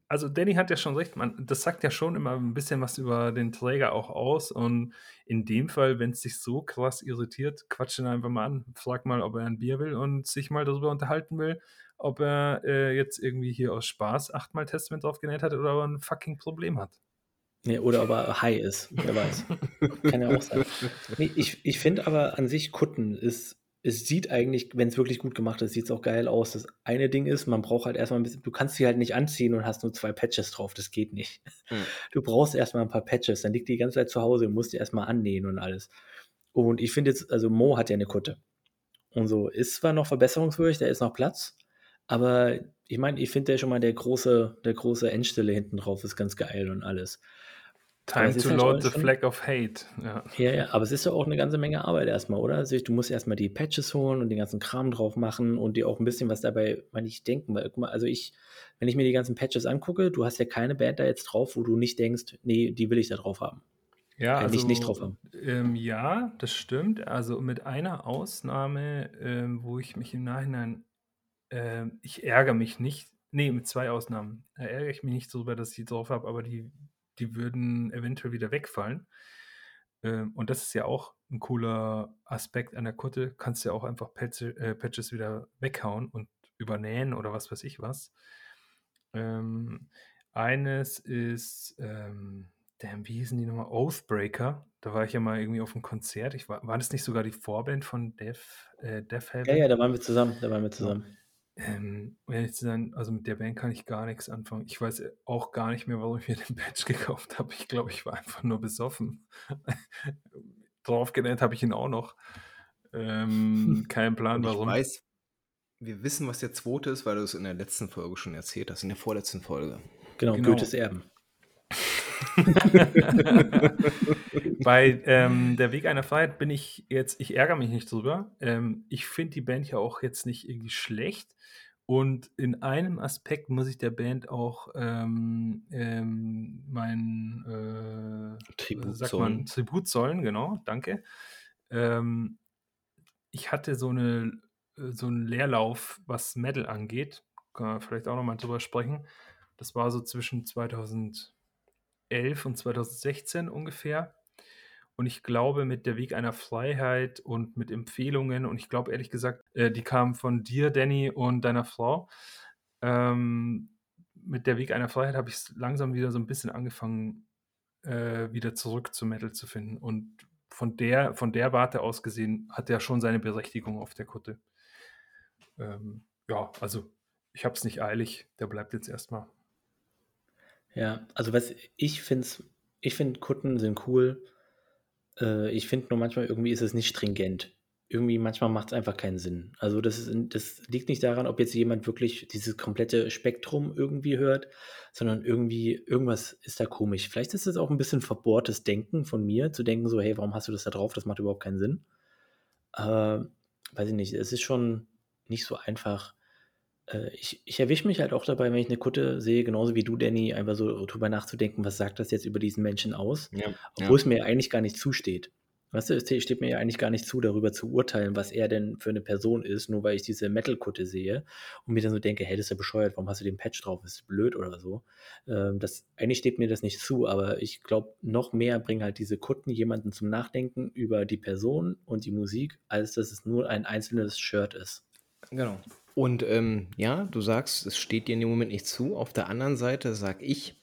also Danny hat ja schon recht, man, das sagt ja schon immer ein bisschen was über den Träger auch aus. Und in dem Fall, wenn es dich so krass irritiert, quatsch ihn einfach mal an. Frag mal, ob er ein Bier will und sich mal darüber unterhalten will, ob er äh, jetzt irgendwie hier aus Spaß achtmal Testament drauf genäht hat oder ob er ein fucking Problem hat. Nee, oder ob er high ist, wer weiß. Kann ja auch sein. Nee, ich ich finde aber an sich Kutten ist, es sieht eigentlich, wenn es wirklich gut gemacht ist, sieht es auch geil aus. Das eine Ding ist, man braucht halt erstmal ein bisschen, du kannst sie halt nicht anziehen und hast nur zwei Patches drauf, das geht nicht. Mhm. Du brauchst erstmal ein paar Patches, dann liegt die die ganze Zeit zu Hause und musst die erstmal annähen und alles. Und ich finde jetzt, also Mo hat ja eine Kutte. Und so ist zwar noch verbesserungswürdig, da ist noch Platz, aber ich meine, ich finde ja schon mal der große, der große Endstelle hinten drauf ist ganz geil und alles. Time ist to halt load schon- the flag of hate. Ja. Ja, ja, aber es ist ja auch eine ganze Menge Arbeit erstmal, oder? Also du musst erstmal die Patches holen und den ganzen Kram drauf machen und dir auch ein bisschen was dabei, meine ich, denken. Weil, guck mal, also ich, wenn ich mir die ganzen Patches angucke, du hast ja keine Band da jetzt drauf, wo du nicht denkst, nee, die will ich da drauf haben. Ja, Äh, nicht- nicht drauf haben. Ähm, ja, das stimmt. Also mit einer Ausnahme, ähm, wo ich mich im Nachhinein, ähm, ich ärgere mich nicht, nee, mit zwei Ausnahmen, da ärgere ich mich nicht darüber, dass ich die drauf habe, aber die, die würden eventuell wieder wegfallen. Ähm, und das ist ja auch ein cooler Aspekt an der Kutte. Kannst ja auch einfach Patche, äh, Patches wieder weghauen und übernähen oder was weiß ich was. Ähm, eines ist, ähm, damn, wie hießen die nochmal? Oathbreaker. Da war ich ja mal irgendwie auf einem Konzert. Ich war, war das nicht sogar die Vorband von Death, äh, Death Heaven? Ja, ja, da waren wir zusammen, da waren wir zusammen. Ähm, um ehrlich zu sein, also mit der Band kann ich gar nichts anfangen. Ich weiß auch gar nicht mehr, warum ich mir den Badge gekauft habe. Ich glaube, ich war einfach nur besoffen. Draufgenäht habe ich ihn auch noch. Ähm, kein Plan, Und ich warum. weiß, wir wissen, was der zweite ist, weil du es in der letzten Folge schon erzählt hast, in der vorletzten Folge. Genau, Genau. Goethes Erben. Bei ähm, Der Weg einer Freiheit bin ich jetzt, ich ärgere mich nicht drüber. Ähm, ich finde die Band ja auch jetzt nicht irgendwie schlecht. Und in einem Aspekt muss ich der Band auch ähm, ähm, mein äh, Tribut sagt zollen. man, Tribut zollen, genau, danke. Ähm, ich hatte so, eine, so einen Leerlauf, was Metal angeht. Kann man vielleicht auch nochmal drüber sprechen. Das war so zwischen 2011 und 2016 ungefähr. Und ich glaube, mit der Weg einer Freiheit und mit Empfehlungen, und ich glaube ehrlich gesagt, äh, die kamen von dir, Danny, und deiner Frau. Ähm, mit der Weg einer Freiheit habe ich langsam wieder so ein bisschen angefangen, äh, wieder zurück zu Metal zu finden. Und von der, von der Warte aus gesehen, hat er schon seine Berechtigung auf der Kutte. Ähm, ja, also ich habe es nicht eilig, der bleibt jetzt erstmal. Ja, also was ich finde, ich finde Kutten sind cool. Äh, ich finde nur manchmal irgendwie ist es nicht stringent. Irgendwie manchmal macht es einfach keinen Sinn. Also das ist, das liegt nicht daran, ob jetzt jemand wirklich dieses komplette Spektrum irgendwie hört, sondern irgendwie irgendwas ist da komisch. Vielleicht ist es auch ein bisschen verbohrtes Denken von mir, zu denken so, hey, warum hast du das da drauf? Das macht überhaupt keinen Sinn. Äh, weiß ich nicht, es ist schon nicht so einfach. Äh, ich ich erwische mich halt auch dabei, wenn ich eine Kutte sehe, genauso wie du, Danny, einfach so drüber nachzudenken, was sagt das jetzt über diesen Menschen aus? Ja, Obwohl es mir eigentlich gar nicht zusteht. Weißt du, es steht mir ja eigentlich gar nicht zu, darüber zu urteilen, was er denn für eine Person ist, nur weil ich diese Metal-Kutte sehe und mir dann so denke, hey, das ist ja bescheuert, warum hast du den Patch drauf? Ist das blöd oder so? Ähm, das, eigentlich steht mir das nicht zu, aber ich glaube, noch mehr bringen halt diese Kutten jemanden zum Nachdenken über die Person und die Musik, als dass es nur ein einzelnes Shirt ist. Genau. Und ähm, ja, du sagst, es steht dir in dem Moment nicht zu. Auf der anderen Seite sag ich,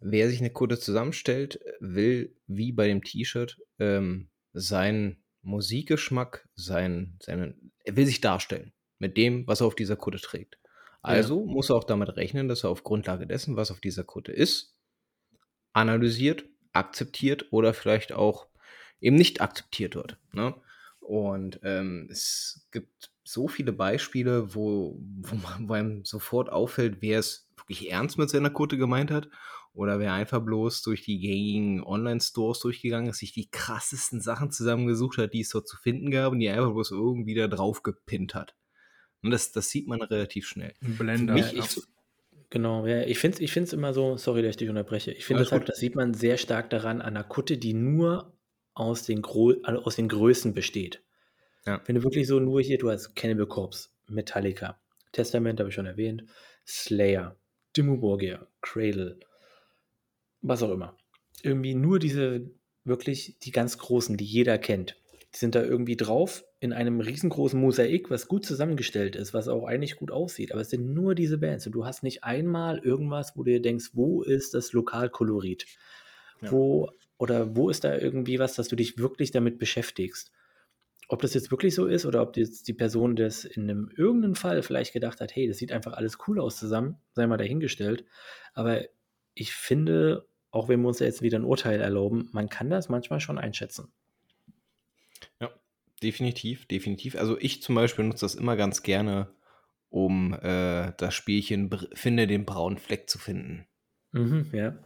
wer sich eine Kutte zusammenstellt, will wie bei dem T-Shirt ähm, seinen Musikgeschmack, sein, seinen, er will sich darstellen mit dem, was er auf dieser Kutte trägt. Also ja. muss er auch damit rechnen, dass er auf Grundlage dessen, was auf dieser Kutte ist, analysiert, akzeptiert oder vielleicht auch eben nicht akzeptiert wird. Ne? Und ähm, es gibt so viele Beispiele, wo, wo, man, wo einem sofort auffällt, wer es wirklich ernst mit seiner Kutte gemeint hat oder wer einfach bloß durch die gängigen Online-Stores durchgegangen ist, sich die krassesten Sachen zusammengesucht hat, die es dort zu finden gab und die einfach bloß irgendwie da drauf gepinnt hat. Und das, das sieht man relativ schnell. Ein Blender. Mich, ich, genau, ja, ich finde es ich immer so, sorry, dass ich dich unterbreche, ich finde das halt, das sieht man sehr stark daran an einer Kutte, die nur aus den, Gro also aus den Größen besteht. Ja. Wenn du wirklich so nur hier, du hast Cannibal Corpse, Metallica, Testament habe ich schon erwähnt, Slayer, Dimmu Borgir, Cradle, was auch immer. Irgendwie nur diese, wirklich die ganz großen, die jeder kennt. Die sind da irgendwie drauf in einem riesengroßen Mosaik, was gut zusammengestellt ist, was auch eigentlich gut aussieht. Aber es sind nur diese Bands und du hast nicht einmal irgendwas, wo du dir denkst, wo ist das Lokalkolorit? Ja. Wo oder wo ist da irgendwie was, dass du dich wirklich damit beschäftigst? Ob das jetzt wirklich so ist oder ob jetzt die Person das in einem irgendeinem Fall vielleicht gedacht hat, hey, das sieht einfach alles cool aus zusammen, sei mal dahingestellt. Aber ich finde, auch wenn wir uns ja jetzt wieder ein Urteil erlauben, man kann das manchmal schon einschätzen. Ja, definitiv, definitiv. Also ich zum Beispiel nutze das immer ganz gerne, um äh, das Spielchen Finde den braunen Fleck zu finden. Mhm, ja.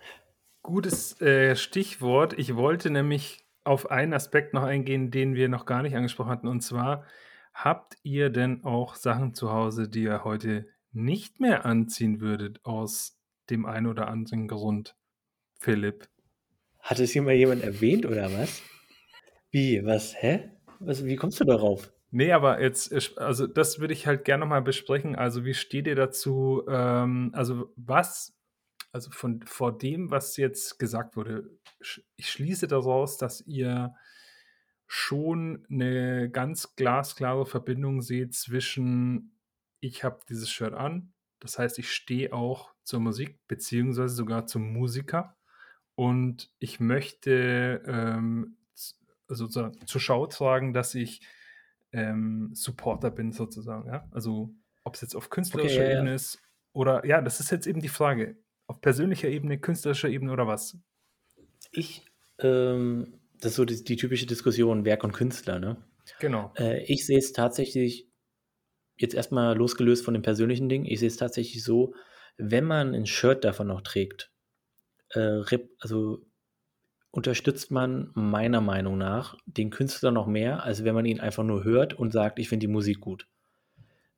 Gutes äh, Stichwort. Ich wollte nämlich auf einen Aspekt noch eingehen, den wir noch gar nicht angesprochen hatten. Und zwar, habt ihr denn auch Sachen zu Hause, die ihr heute nicht mehr anziehen würdet, aus dem einen oder anderen Grund? Philipp. Hat es hier mal jemand erwähnt oder was? Wie, was, hä? Was, wie kommst du darauf? Nee, aber jetzt, also das würde ich halt gerne nochmal besprechen. Also, wie steht ihr dazu? Ähm, also, was, also von vor dem, was jetzt gesagt wurde, ich schließe daraus, dass ihr schon eine ganz glasklare Verbindung seht zwischen, ich habe dieses Shirt an, das heißt, ich stehe auch zur Musik, beziehungsweise sogar zum Musiker. Und ich möchte ähm, also zur Schau tragen, dass ich ähm, Supporter bin, sozusagen. Ja? Also, ob es jetzt auf künstlerischer okay, ja, Ebene ja. ist oder, ja, das ist jetzt eben die Frage. Auf persönlicher Ebene, künstlerischer Ebene oder was? Ich, ähm, das ist so die, die, typische Diskussion Werk und Künstler, ne? Genau. Äh, ich sehe es tatsächlich, jetzt erstmal losgelöst von dem persönlichen Ding, ich sehe es tatsächlich so, wenn man ein Shirt davon noch trägt, äh, also unterstützt man meiner Meinung nach den Künstler noch mehr, als wenn man ihn einfach nur hört und sagt, ich finde die Musik gut.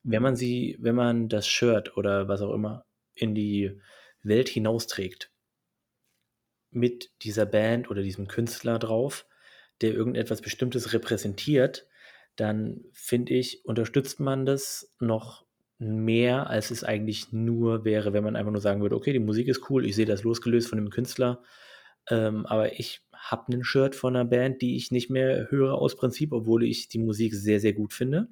Wenn man sie, wenn man das Shirt oder was auch immer in die Welt hinausträgt, mit dieser Band oder diesem Künstler drauf, der irgendetwas Bestimmtes repräsentiert, dann finde ich, unterstützt man das noch mehr, als es eigentlich nur wäre, wenn man einfach nur sagen würde, okay, die Musik ist cool, ich sehe das losgelöst von dem Künstler, ähm, aber ich habe ein Shirt von einer Band, die ich nicht mehr höre aus Prinzip, obwohl ich die Musik sehr, sehr gut finde.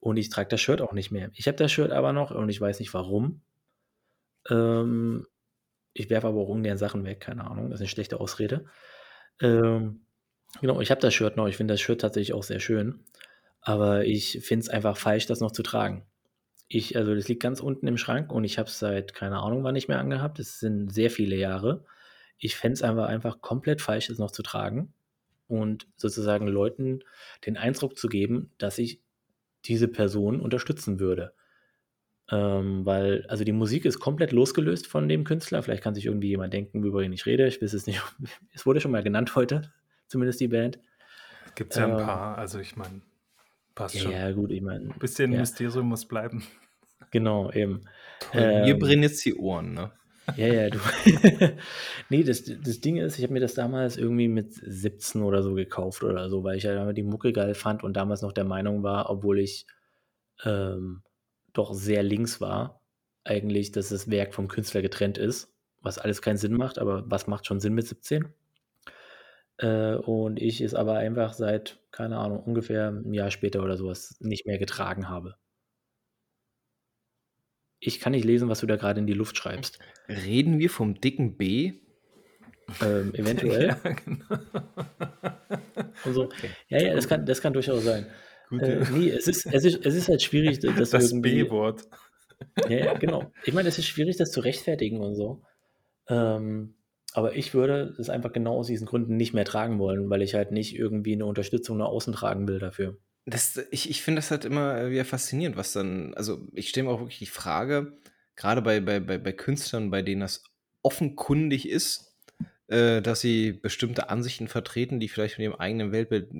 Und ich trage das Shirt auch nicht mehr. Ich habe das Shirt aber noch und ich weiß nicht warum. Ähm, ich werfe aber auch ungern Sachen weg, keine Ahnung, das ist eine schlechte Ausrede. Ähm, genau, ich habe das Shirt noch, ich finde das Shirt tatsächlich auch sehr schön. Aber ich finde es einfach falsch, das noch zu tragen. Ich, also das liegt ganz unten im Schrank und ich habe es seit, keine Ahnung, wann nicht mehr angehabt. Es sind sehr viele Jahre. Ich fände es einfach, einfach komplett falsch, es noch zu tragen und sozusagen Leuten den Eindruck zu geben, dass ich diese Person unterstützen würde. Ähm, weil, also die Musik ist komplett losgelöst von dem Künstler. Vielleicht kann sich irgendwie jemand denken, worüber ich rede. Ich weiß es nicht. Es wurde schon mal genannt heute, zumindest die Band. Gibt es ja ein ähm, paar, also ich meine, passt ja, schon. Ja, gut, ich meine. Ein bisschen ja. Mysterium muss bleiben. Genau, eben. Ähm, Mir brennen jetzt die Ohren, ne? Ja, ja, du. nee, das, das Ding ist, ich habe mir das damals irgendwie mit 17 oder so gekauft oder so, weil ich halt einfach die Mucke geil fand und damals noch der Meinung war, obwohl ich ähm, doch sehr links war, eigentlich, dass das Werk vom Künstler getrennt ist, was alles keinen Sinn macht, aber was macht schon Sinn mit 17? Äh, und ich es aber einfach seit, keine Ahnung, ungefähr ein Jahr später oder sowas nicht mehr getragen habe. ich kann nicht lesen, was du da gerade in die Luft schreibst. Reden wir vom dicken B? Ähm, eventuell. ja, genau. Und so. Okay. Ja, ja, das kann, das kann durchaus sein. Äh, nee, es ist, es, ist, es ist halt schwierig, das, das B-Wort. Ja, ja, genau. Ich meine, es ist schwierig, das zu rechtfertigen und so. Ähm, aber ich würde es einfach genau aus diesen Gründen nicht mehr tragen wollen, weil ich halt nicht irgendwie eine Unterstützung nach außen tragen will dafür. Das, ich ich finde das halt immer wieder faszinierend, was dann, also ich stelle mir auch wirklich die Frage, gerade bei, bei, bei, bei Künstlern, bei denen das offenkundig ist, äh, dass sie bestimmte Ansichten vertreten, die vielleicht mit ihrem eigenen Weltbild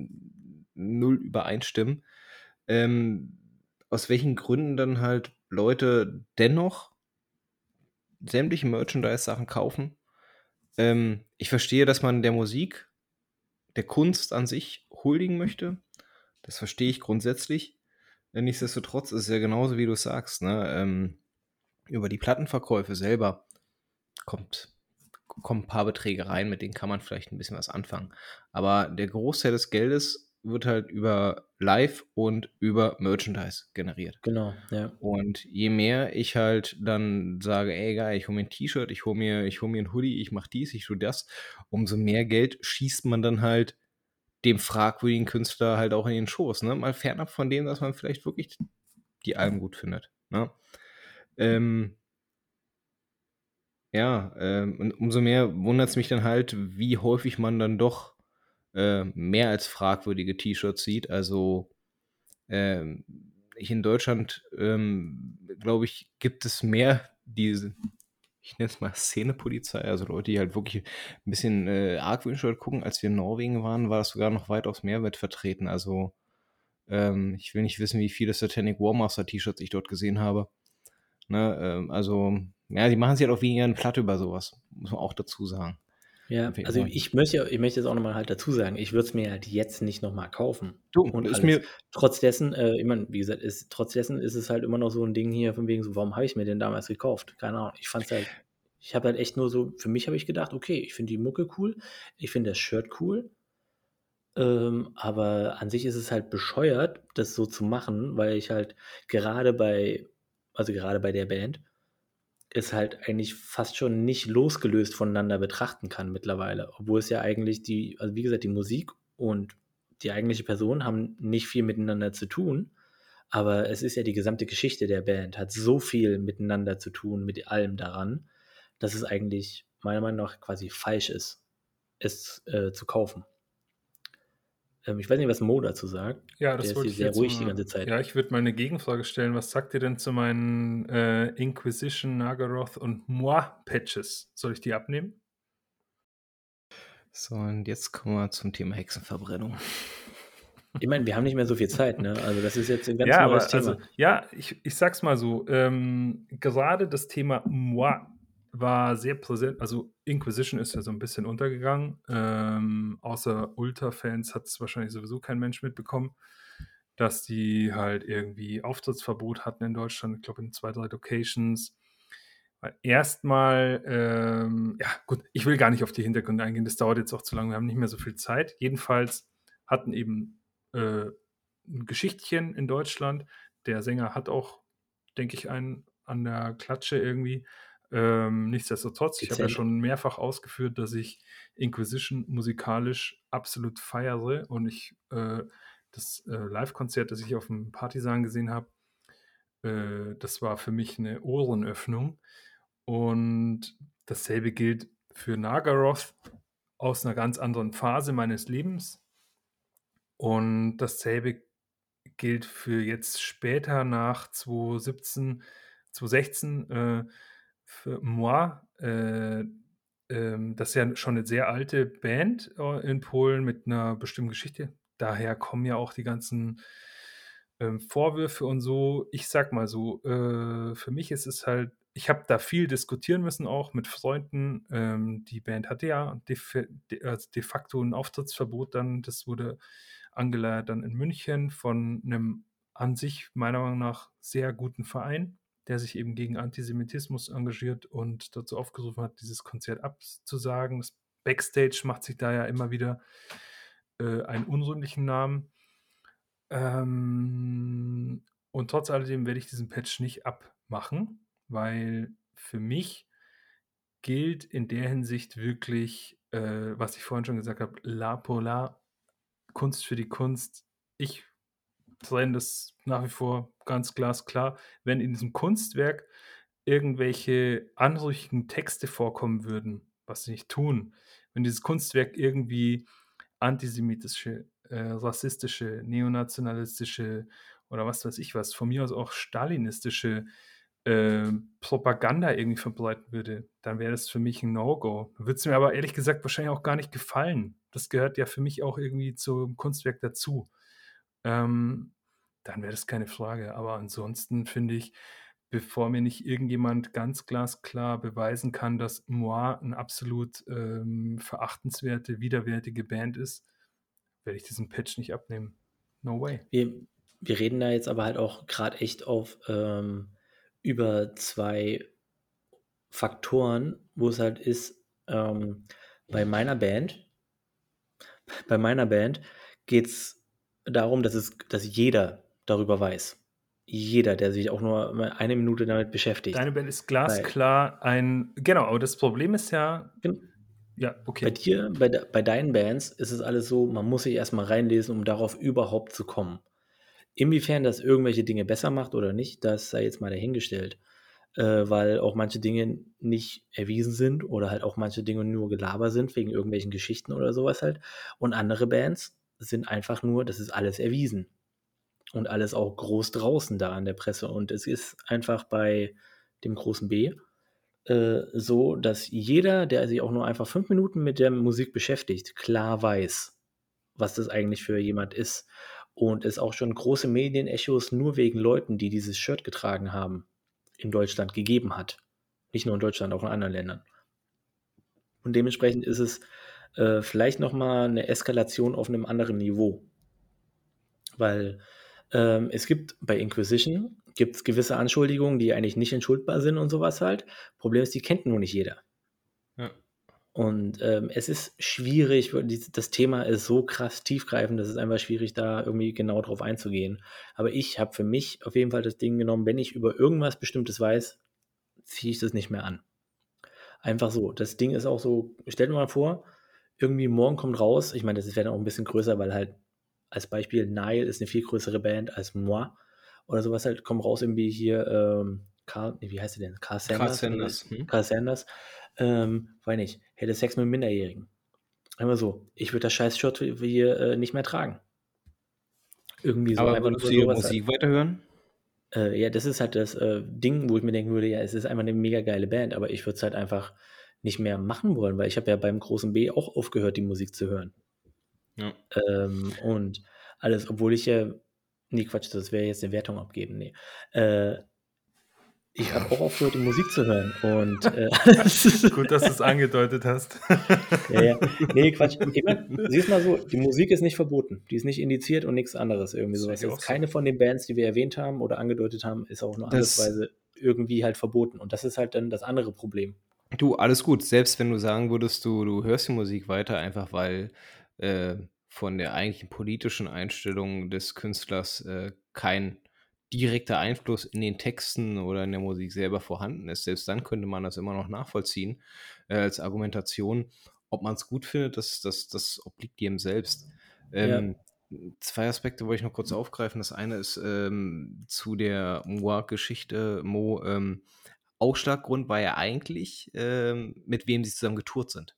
null übereinstimmen, ähm, aus welchen Gründen dann halt Leute dennoch sämtliche Merchandise-Sachen kaufen. Ähm, ich verstehe, dass man der Musik, der Kunst an sich huldigen möchte. Das verstehe ich grundsätzlich. Nichtsdestotrotz ist es ja genauso, wie du sagst. Ne? Ähm, über die Plattenverkäufe selber kommt, kommen ein paar Beträge rein, mit denen kann man vielleicht ein bisschen was anfangen. Aber der Großteil des Geldes wird halt über Live und über Merchandise generiert. Genau, ja. Und je mehr ich halt dann sage, ey geil, ich hole mir ein T-Shirt, ich hole mir, hol mir ein Hoodie, ich mache dies, ich tue das, umso mehr Geld schießt man dann halt dem fragwürdigen Künstler halt auch in den Schoß. Ne? Mal fernab von dem, dass man vielleicht wirklich die Alben gut findet. Ne? Ähm, ja, ähm, und umso mehr wundert es mich dann halt, wie häufig man dann doch äh, mehr als fragwürdige T-Shirts sieht. Also ähm, ich in Deutschland, ähm, glaube ich, gibt es mehr diese, ich nenne es mal Szenepolizei, also Leute, die halt wirklich ein bisschen äh, argwöhnisch gucken. Als wir in Norwegen waren, war das sogar noch weit aufs Mehrwert vertreten. Also ähm, ich will nicht wissen, wie viele Satanic Warmaster T-Shirts ich dort gesehen habe. Ne, ähm, also, ja, die machen sich halt auch weniger eine Platte über sowas, muss man auch dazu sagen. Ja, also ich möchte, ich möchte jetzt auch nochmal halt dazu sagen, ich würde es mir halt jetzt nicht nochmal kaufen. Du, und ist mir. Trotz dessen, äh, ich meine, wie gesagt, ist, trotz dessen ist es halt immer noch so ein Ding hier, von wegen so, warum habe ich mir den damals gekauft? Keine Ahnung. Ich fand es halt, ich habe halt echt nur so, für mich habe ich gedacht, okay, ich finde die Mucke cool, ich finde das Shirt cool. Ähm, aber an sich ist es halt bescheuert, das so zu machen, weil ich halt gerade bei, also gerade bei der Band, es halt eigentlich fast schon nicht losgelöst voneinander betrachten kann mittlerweile. Obwohl es ja eigentlich die, also wie gesagt, die Musik und die eigentliche Person haben nicht viel miteinander zu tun. Aber es ist ja die gesamte Geschichte der Band, hat so viel miteinander zu tun, mit allem daran, dass es eigentlich meiner Meinung nach quasi falsch ist, es äh, zu kaufen. Ähm, ich weiß nicht, was Mo dazu sagt. Ja, das Der wollte ist hier sehr ruhig mal, die ganze Zeit. Ja, ich würde mal eine Gegenfrage stellen. Was sagt ihr denn zu meinen äh, Inquisition, Nagaroth und Moi Patches? Soll ich die abnehmen? So, und jetzt kommen wir zum Thema Hexenverbrennung. Ich meine, wir haben nicht mehr so viel Zeit, ne? Also das ist jetzt ein ganz ja, neues aber, Thema. Also, ja, ich, ich sag's mal so. Ähm, gerade das Thema Moi war sehr präsent. Also Inquisition ist ja so ein bisschen untergegangen. Ähm, außer Ultra-Fans hat es wahrscheinlich sowieso kein Mensch mitbekommen, dass die halt irgendwie Auftrittsverbot hatten in Deutschland, ich glaube in zwei, drei Locations. Erstmal, ähm, ja gut, ich will gar nicht auf die Hintergründe eingehen, das dauert jetzt auch zu lange, wir haben nicht mehr so viel Zeit. Jedenfalls hatten eben äh, ein Geschichtchen in Deutschland. Der Sänger hat auch, denke ich, einen an der Klatsche irgendwie. Ähm, nichtsdestotrotz, ich habe ja schon mehrfach ausgeführt, dass ich Inquisition musikalisch absolut feiere und ich äh, das äh, Live-Konzert, das ich auf dem Partisan gesehen habe, äh, das war für mich eine Ohrenöffnung. Und dasselbe gilt für Nagaroth aus einer ganz anderen Phase meines Lebens. Und dasselbe gilt für jetzt später nach 2017, 2016 äh, für moi, äh, ähm, das ist ja schon eine sehr alte Band äh, in Polen mit einer bestimmten Geschichte. Daher kommen ja auch die ganzen ähm, Vorwürfe und so. Ich sag mal so, äh, für mich ist es halt, ich habe da viel diskutieren müssen, auch mit Freunden. Ähm, die Band hatte ja de, de, also de facto ein Auftrittsverbot dann. Das wurde angeleiert dann in München von einem an sich meiner Meinung nach sehr guten Verein der sich eben gegen Antisemitismus engagiert und dazu aufgerufen hat, dieses Konzert abzusagen. Das Backstage macht sich da ja immer wieder äh, einen unrühmlichen Namen. Ähm, und trotz alledem werde ich diesen Patch nicht abmachen. weil für mich gilt in der Hinsicht wirklich, äh, was ich vorhin schon gesagt habe, La Polar, Kunst für die Kunst. Ich trenne das nach wie vor ganz glasklar. Wenn in diesem Kunstwerk irgendwelche anrüchigen Texte vorkommen würden, was sie nicht tun, wenn dieses Kunstwerk irgendwie antisemitische, äh, rassistische, neonationalistische oder was weiß ich was, von mir aus auch stalinistische äh, Propaganda irgendwie verbreiten würde, dann wäre das für mich ein No-Go. Würde es mir aber ehrlich gesagt wahrscheinlich auch gar nicht gefallen. Das gehört ja für mich auch irgendwie zum Kunstwerk dazu. Ähm, dann wäre das keine Frage. Aber ansonsten finde ich, bevor mir nicht irgendjemand ganz glasklar beweisen kann, dass Moi eine absolut ähm, verachtenswerte, widerwärtige Band ist, werde ich diesen Patch nicht abnehmen. No way. Wir, wir reden da jetzt aber halt auch gerade echt auf ähm, über zwei Faktoren, wo es halt ist, ähm, bei meiner Band, bei meiner Band geht es darum, dass es, dass jeder darüber weiß. Jeder, der sich auch nur eine Minute damit beschäftigt. Deine Band ist glasklar ein, genau, aber das Problem ist ja, ja, okay. Bei dir, bei, de, bei deinen Bands ist es alles so, man muss sich erstmal reinlesen, um darauf überhaupt zu kommen. Inwiefern das irgendwelche Dinge besser macht oder nicht, das sei jetzt mal dahingestellt. Äh, weil auch manche Dinge nicht erwiesen sind oder halt auch manche Dinge nur Gelaber sind wegen irgendwelchen Geschichten oder sowas halt. Und andere Bands sind einfach nur, das ist alles erwiesen. Und alles auch groß draußen da an der Presse. Und es ist einfach bei dem großen B äh, so, dass jeder, der sich auch nur einfach fünf Minuten mit der Musik beschäftigt, klar weiß, was das eigentlich für jemand ist und es auch schon große Medienechos nur wegen Leuten, die dieses Shirt getragen haben, in Deutschland gegeben hat. Nicht nur in Deutschland, auch in anderen Ländern. Und dementsprechend ist es äh, vielleicht nochmal eine Eskalation auf einem anderen Niveau. Weil ähm, es gibt bei Inquisition gibt's gewisse Anschuldigungen, die eigentlich nicht entschuldbar sind und sowas halt. Problem ist, die kennt nur nicht jeder. Und ähm, es ist schwierig, das Thema ist so krass tiefgreifend, dass es einfach schwierig, da irgendwie genau drauf einzugehen. Aber ich habe für mich auf jeden Fall das Ding genommen, wenn ich über irgendwas Bestimmtes weiß, ziehe ich das nicht mehr an. Einfach so. Das Ding ist auch so, stellt dir mal vor, irgendwie morgen kommt raus, ich meine, das wäre dann auch ein bisschen größer, weil halt als Beispiel Nile ist eine viel größere Band als Moi oder sowas halt, kommt raus irgendwie hier, ähm, Carl, wie heißt der denn? Carl Sanders. Carl Sanders. Hm? Carl Sanders ähm, weiß nicht, hätte Sex mit Minderjährigen. Einmal so, ich würde das scheiß Shirt hier äh, nicht mehr tragen. Irgendwie so. Aber würdest du die Musik halt. weiterhören? Äh, ja, das ist halt das äh, Ding, wo ich mir denken würde, ja, es ist einfach eine mega geile Band, aber ich würde es halt einfach nicht mehr machen wollen, weil ich habe ja beim großen B auch aufgehört, die Musik zu hören. Ja. Ähm, und alles, obwohl ich ja, nee, Quatsch, das wäre jetzt eine Wertung abgeben, nee. Äh, ich habe auch aufgehört, die Musik zu hören. Und, äh, Gut, dass du es angedeutet hast. ja, ja. Nee, Quatsch. Ich mein, siehst mal so, die Musik ist nicht verboten. Die ist nicht indiziert und nichts anderes. Irgendwie sowas. Ist keine von den Bands, die wir erwähnt haben oder angedeutet haben, ist auch nur andersweise irgendwie halt verboten. Und das ist halt dann das andere Problem. Du, alles gut. Selbst wenn du sagen würdest, du, du hörst die Musik weiter, einfach weil äh, von der eigentlichen politischen Einstellung des Künstlers äh, kein direkter Einfluss in den Texten oder in der Musik selber vorhanden ist. Selbst dann könnte man das immer noch nachvollziehen äh, als Argumentation. Ob man es gut findet, das, das, das obliegt jedem selbst. Ähm, ja. Zwei Aspekte wollte ich noch kurz aufgreifen. Das eine ist ähm, zu der Moa-Geschichte. Mo, ähm, Ausschlaggrund war ja eigentlich, ähm, mit wem sie zusammen getourt sind.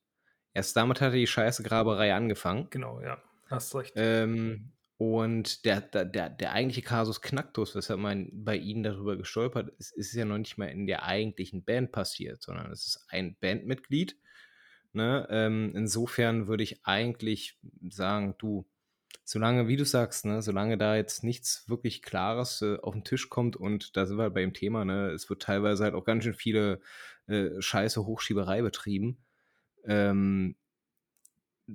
Erst damit hatte die scheiße Graberei angefangen. Genau, ja. Hast recht. Ähm, und der, der, der, der eigentliche Kasus Knacktus, weshalb man bei ihnen darüber gestolpert ist, ist ja noch nicht mal in der eigentlichen Band passiert, sondern es ist ein Bandmitglied. Ne? Ähm, insofern würde ich eigentlich sagen, du, solange, wie du sagst, ne, solange da jetzt nichts wirklich Klares äh, auf den Tisch kommt und da sind wir halt bei dem Thema, ne, es wird teilweise halt auch ganz schön viele äh, scheiße Hochschieberei betrieben. Ähm,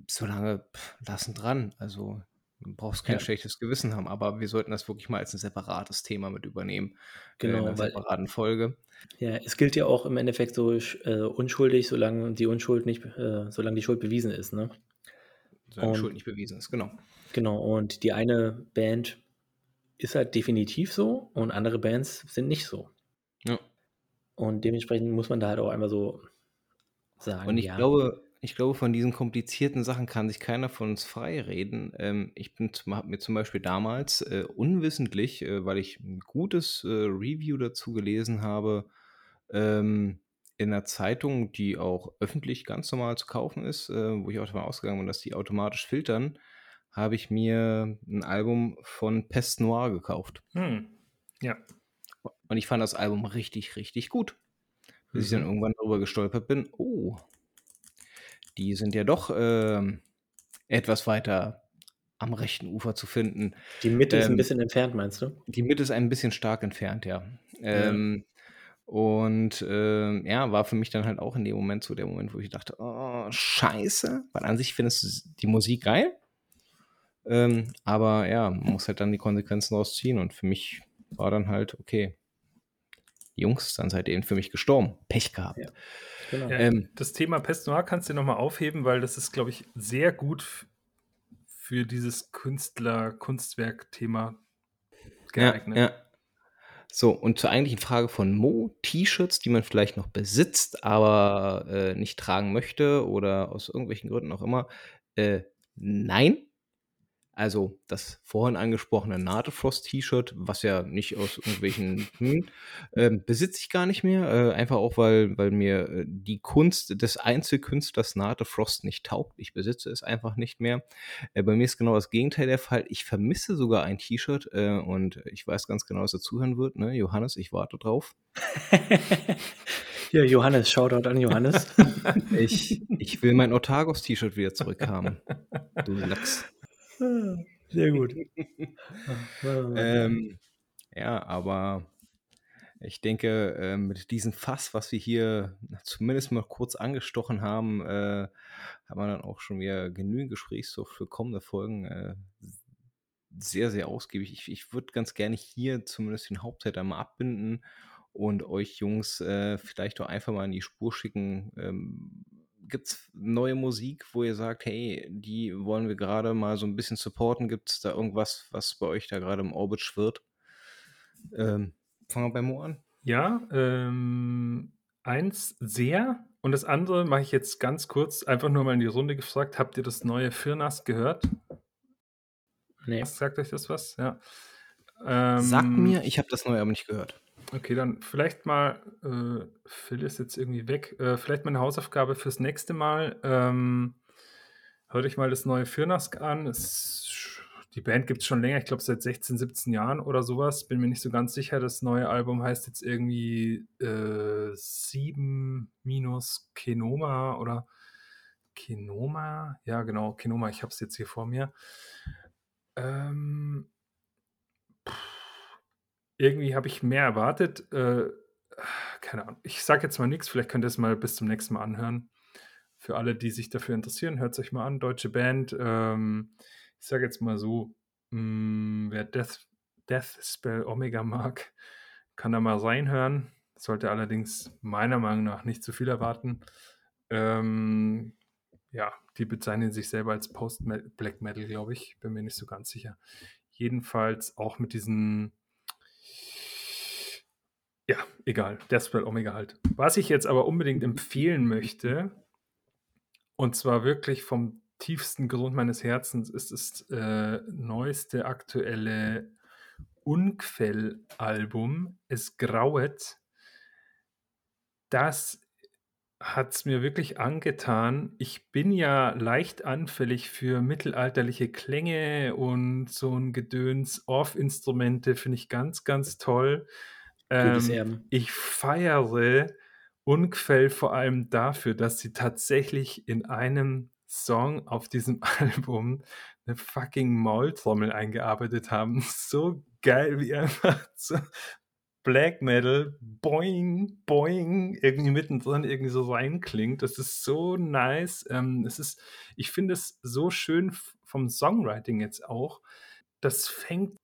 solange pff, lassen dran. Also Du brauchst kein ja. schlechtes Gewissen haben, aber wir sollten das wirklich mal als ein separates Thema mit übernehmen. Genau. In einer weil, separaten Folge. Ja, es gilt ja auch im Endeffekt so äh, unschuldig, solange die Unschuld nicht, äh, solange die Schuld bewiesen ist, ne? Solange die Schuld nicht bewiesen ist, genau. Genau, und die eine Band ist halt definitiv so und andere Bands sind nicht so. Ja. Und dementsprechend muss man da halt auch einmal so sagen, Und ich ja. glaube ich glaube, von diesen komplizierten Sachen kann sich keiner von uns freireden. Ähm, ich bin habe mir zum Beispiel damals, äh, unwissentlich, äh, weil ich ein gutes, äh, Review dazu gelesen habe, ähm, in 'ner Zeitung, die auch öffentlich ganz normal zu kaufen ist, äh, wo ich auch davon ausgegangen bin, dass die automatisch filtern, habe ich mir ein Album von Peste Noire gekauft. Hm. Ja. Und ich fand das Album richtig, richtig gut. Bis ich dann Mhm. irgendwann darüber gestolpert bin: „Oh, die sind ja doch, ähm, etwas weiter am rechten Ufer zu finden.“ Die Mitte ist 'n Ähm bisschen entfernt, meinst du? Die Mitte ist ein bisschen stark entfernt, ja. Ja. Ähm, und, ähm, ja, war für mich dann halt auch in dem Moment so der Moment, wo ich dachte: „Oh, scheiße“, weil an sich findest du die Musik geil. Ähm, aber ja, man muss halt dann die Konsequenzen draus ziehen und für mich war dann halt: „Okay, Jungs, dann seid ihr eben für mich gestorben. Pech gehabt.“ Ja, genau. Ja, Ähm das Thema Peste Noire kannst du noch mal aufheben, weil das ist, glaube ich, sehr gut für dieses Künstler-Kunstwerk-Thema Ja, geeignet. ja. So, und zur eigentlichen Frage von Mo: T-Shirts, die man vielleicht noch besitzt, aber, äh, nicht tragen möchte oder aus irgendwelchen Gründen auch immer. Äh, nein. Also, das vorhin angesprochene Natefrost-T-Shirt, was ja nicht aus irgendwelchen hm, ähm, besitze ich gar nicht mehr, äh, einfach auch, weil weil mir, äh, die Kunst des Einzelkünstlers Natefrost nicht taugt. Ich besitze es einfach nicht mehr. Äh, bei mir ist genau das Gegenteil der Fall. Ich vermisse sogar ein T-Shirt, äh, und ich weiß ganz genau, dass er zuhören wird, ne? Johannes, ich warte drauf. Ja, Johannes, Shoutout an Johannes. Ich ich will mein Otargos-T-Shirt wieder zurückhaben, du Lachs. Sehr gut. Ah, Ähm, ja, aber ich denke, äh, mit diesem Fass, was wir hier zumindest mal kurz angestochen haben, äh, hat man dann auch schon wieder genügend Gesprächsstoff für kommende Folgen, äh, sehr, sehr ausgiebig. Ich ich würde ganz gerne hier zumindest den Hauptteil einmal abbinden und euch Jungs, äh, vielleicht auch einfach mal in die Spur schicken. Ähm, gibt's neue Musik, wo ihr sagt: „Hey, die wollen wir grade mal so 'n bisschen supporten?“ Gibt's da irgendwas, was bei euch da grade im Orbit schwirrt? Ähm, fangen wir bei Mo an. Ja, ähm, eins sehr und das andere mache ich jetzt ganz kurz, einfach nur mal in die Runde gefragt: Habt ihr das neue Firnast gehört? Ne. Sagt euch das was? Ja. Sagt Ähm mir, ich habe das neue aber nicht gehört. Okay, dann vielleicht mal äh, Phil ist jetzt irgendwie weg. Äh, vielleicht mal 'ne Hausaufgabe fürs nächste Mal. Ähm, hört euch mal das neue Firnask an. Es die Band gibt's schon länger, ich glaube seit 16, 17 Jahren oder so was. Bin mir nicht so ganz sicher. Das neue Album heißt jetzt irgendwie, äh, 7 minus Kenoma oder Kenoma? Ja, genau, Kenoma. Ich habe es jetzt hier vor mir. Ähm irgendwie habe ich mehr erwartet. Äh, keine Ahnung. Ich sage jetzt mal nix, vielleicht könnt ihr es mal bis zum nächsten Mal anhören. Für alle, die sich dafür interessieren, hört's euch mal an. Deutsche Band. Ähm, ich sage jetzt mal so, hm, wer Death Deathspell Omega mag, kann da mal reinhören. Sollte allerdings meiner Meinung nach nicht zu viel erwarten. Ähm, ja, die bezeichnen sich selber als Post Me Black Metal, glaube ich. Bin mir nicht so ganz sicher. Jedenfalls auch mit diesen ja, egal. Deathspell Omega halt. Was ich jetzt aber unbedingt empfehlen möchte, und zwar wirklich vom tiefsten Grund meines Herzens, ist das, äh, neueste aktuelle Unquell-Album, Es grauet. Das hat's mir wirklich angetan. Ich bin ja leicht anfällig für mittelalterliche Klänge und so 'n Gedöns. Orff-Instrumente finde ich ganz, ganz toll. Ähm, ich feiere Unquell vor allem dafür, dass sie tatsächlich in einem Song auf diesem Album 'ne fucking Maultrommel eingearbeitet haben. So geil, wie einfach so Black Metal Boing, Boing irgendwie mittendrin irgendwie so reinklingt. Das ist so nice. Ähm, es ist ich finde es so schön vom Songwriting jetzt auch. Das fängt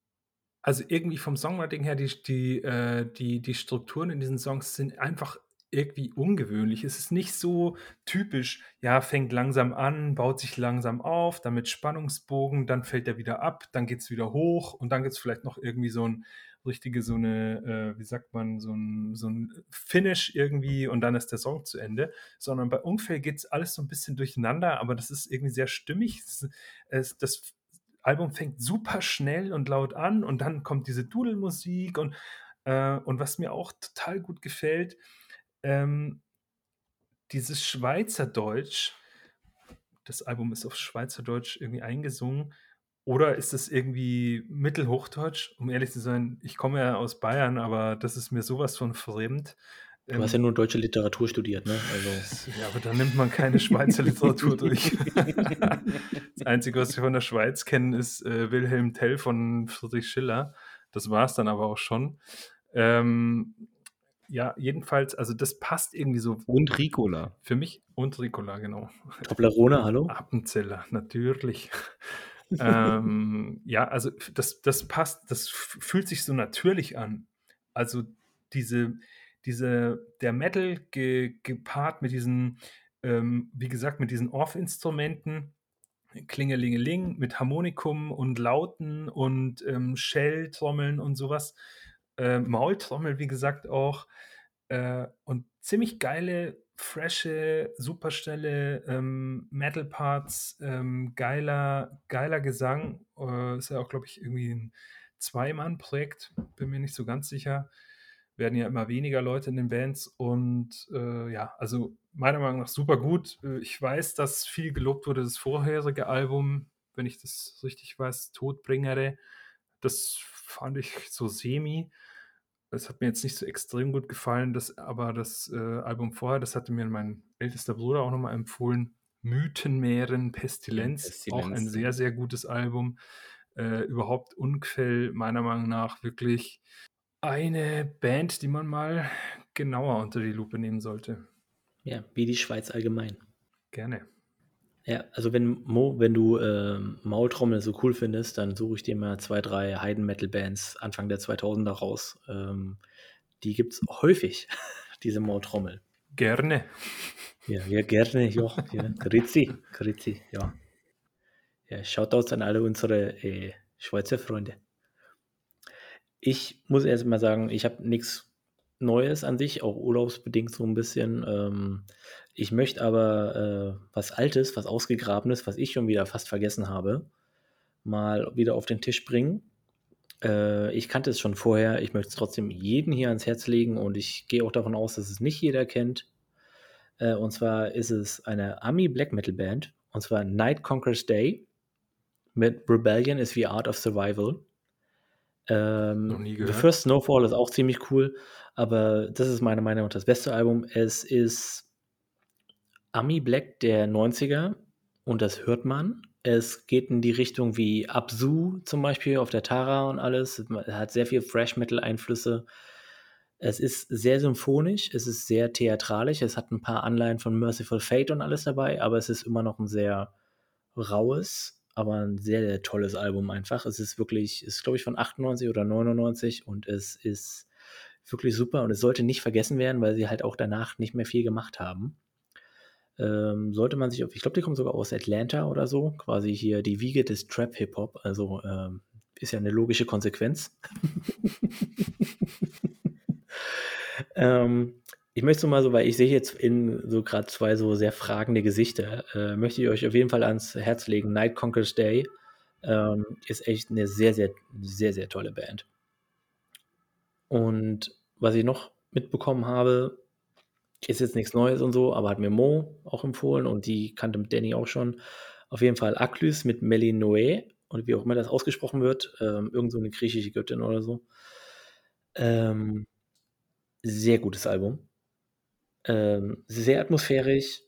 also irgendwie vom Songwriting her, die die äh, die die Strukturen in diesen Songs sind einfach irgendwie ungewöhnlich. Es ist nicht so typisch, ja, fängt langsam an, baut sich langsam auf, dann mit Spannungsbogen, dann fällt er wieder ab, dann geht's wieder hoch und dann gibt's vielleicht noch irgendwie so 'n richtige so eine, äh, wie sagt man, so ein, so ein Finish irgendwie und dann ist der Song zu Ende, sondern bei Unfall geht es alles so ein bisschen durcheinander, aber das ist irgendwie sehr stimmig. Das, es, das Album fängt super schnell und laut an und dann kommt diese Dudelmusik und, äh, und was mir auch total gut gefällt, ähm, dieses Schweizerdeutsch, das Album ist auf Schweizerdeutsch irgendwie eingesungen, oder ist es irgendwie Mittelhochdeutsch? Um ehrlich zu sein, ich komme ja aus Bayern, aber das ist mir sowas von fremd. Du hast ja ähm, nur deutsche Literatur studiert, ne? Also. Ja, aber da nimmt man keine Schweizer Literatur durch. das Einzige, was wir von der Schweiz kennen, ist äh, Wilhelm Tell von Friedrich Schiller. Das war es dann aber auch schon. Ähm, ja, jedenfalls, also das passt irgendwie so. Und Ricola. Für mich und Ricola, genau. Toblerone, hallo? Appenzeller, natürlich ähm, ja, also das, das passt, das fühlt sich so natürlich an. Also diese, diese, der Metal ge, gepaart mit diesen, ähm, wie gesagt, mit diesen Off-Instrumenten, Klingelingeling, mit Harmonikum und Lauten und ähm, Shell-Trommeln und sowas. Äh, Maultrommel, wie gesagt, auch. Äh, und ziemlich geile frische, superschnelle ähm, Metal-Parts, ähm, geiler, geiler Gesang. Äh, ist ja auch, glaube ich, irgendwie ein Zweimann-Projekt, bin mir nicht so ganz sicher. Werden ja immer weniger Leute in den Bands und äh, ja, also meiner Meinung nach super gut. Äh, ich weiß, dass viel gelobt wurde, das vorherige Album, wenn ich das richtig weiß, Todbringere. Das fand ich so semi. Das hat mir jetzt nicht so extrem gut gefallen, das, aber das äh, Album vorher, das hatte mir mein ältester Bruder auch nochmal empfohlen. Mythenmeeren, Pestilenz, Pestilenz, auch ein sehr, sehr gutes Album. Äh, überhaupt Unquell, meiner Meinung nach wirklich eine Band, die man mal genauer unter die Lupe nehmen sollte. Ja, wie die Schweiz allgemein. Gerne. Ja, also wenn Mo, wenn du ähm, Maultrommel so cool findest, dann suche ich dir mal zwei, drei Heiden-Metal-Bands Anfang der 2000er raus. Ähm, die gibt es häufig, diese Maultrommel. Gerne. Ja, ja gerne, ja. ja. Grüezi, grüezi, ja. Ja, Shoutouts an alle unsere äh, Schweizer Freunde. Ich muss erst mal sagen, ich habe nichts Neues an sich, auch urlaubsbedingt so ein bisschen. Ähm, ich möchte aber äh, was Altes, was Ausgegrabenes, was ich schon wieder fast vergessen habe, mal wieder auf den Tisch bringen. Äh, ich kannte es schon vorher, ich möchte es trotzdem jedem hier ans Herz legen und ich gehe auch davon aus, dass es nicht jeder kennt. Äh, und zwar ist es eine Ami Black Metal Band, und zwar Night Conquers Day mit Rebellion is the Art of Survival. Ähm, Noch nie gehört. The First Snowfall ist auch ziemlich cool, aber das ist meiner Meinung nach das beste Album. Es ist Ami Black der 90er und das hört man. Es geht in die Richtung wie Absu zum Beispiel auf der Tara und alles. Es hat sehr viel Fresh Metal Einflüsse. Es ist sehr symphonisch, es ist sehr theatralisch, es hat ein paar Anleihen von Merciful Fate und alles dabei, aber es ist immer noch ein sehr raues, aber ein sehr, sehr tolles Album einfach. Es ist wirklich, ist glaube ich von 98 oder 99 und es ist wirklich super und es sollte nicht vergessen werden, weil sie halt auch danach nicht mehr viel gemacht haben ähm, sollte man sich ich glaube, die kommen sogar aus Atlanta oder so, quasi hier die Wiege des Trap-Hip-Hop, also ähm, ist ja eine logische Konsequenz. ähm, ich möchte mal so, weil ich sehe jetzt in so gerade zwei so sehr fragende Gesichter, äh, möchte ich euch auf jeden Fall ans Herz legen. Night Conquers Day ähm, ist echt eine sehr, sehr, sehr, sehr tolle Band. Und was ich noch mitbekommen habe, ist jetzt nichts Neues und so, aber hat mir Mo auch empfohlen und die kannte mit Danny auch schon. Auf jeden Fall Aklys mit Melinoe und wie auch immer das ausgesprochen wird, ähm, irgend so eine griechische Göttin oder so. Ähm, sehr gutes Album. Ähm, sehr atmosphärisch.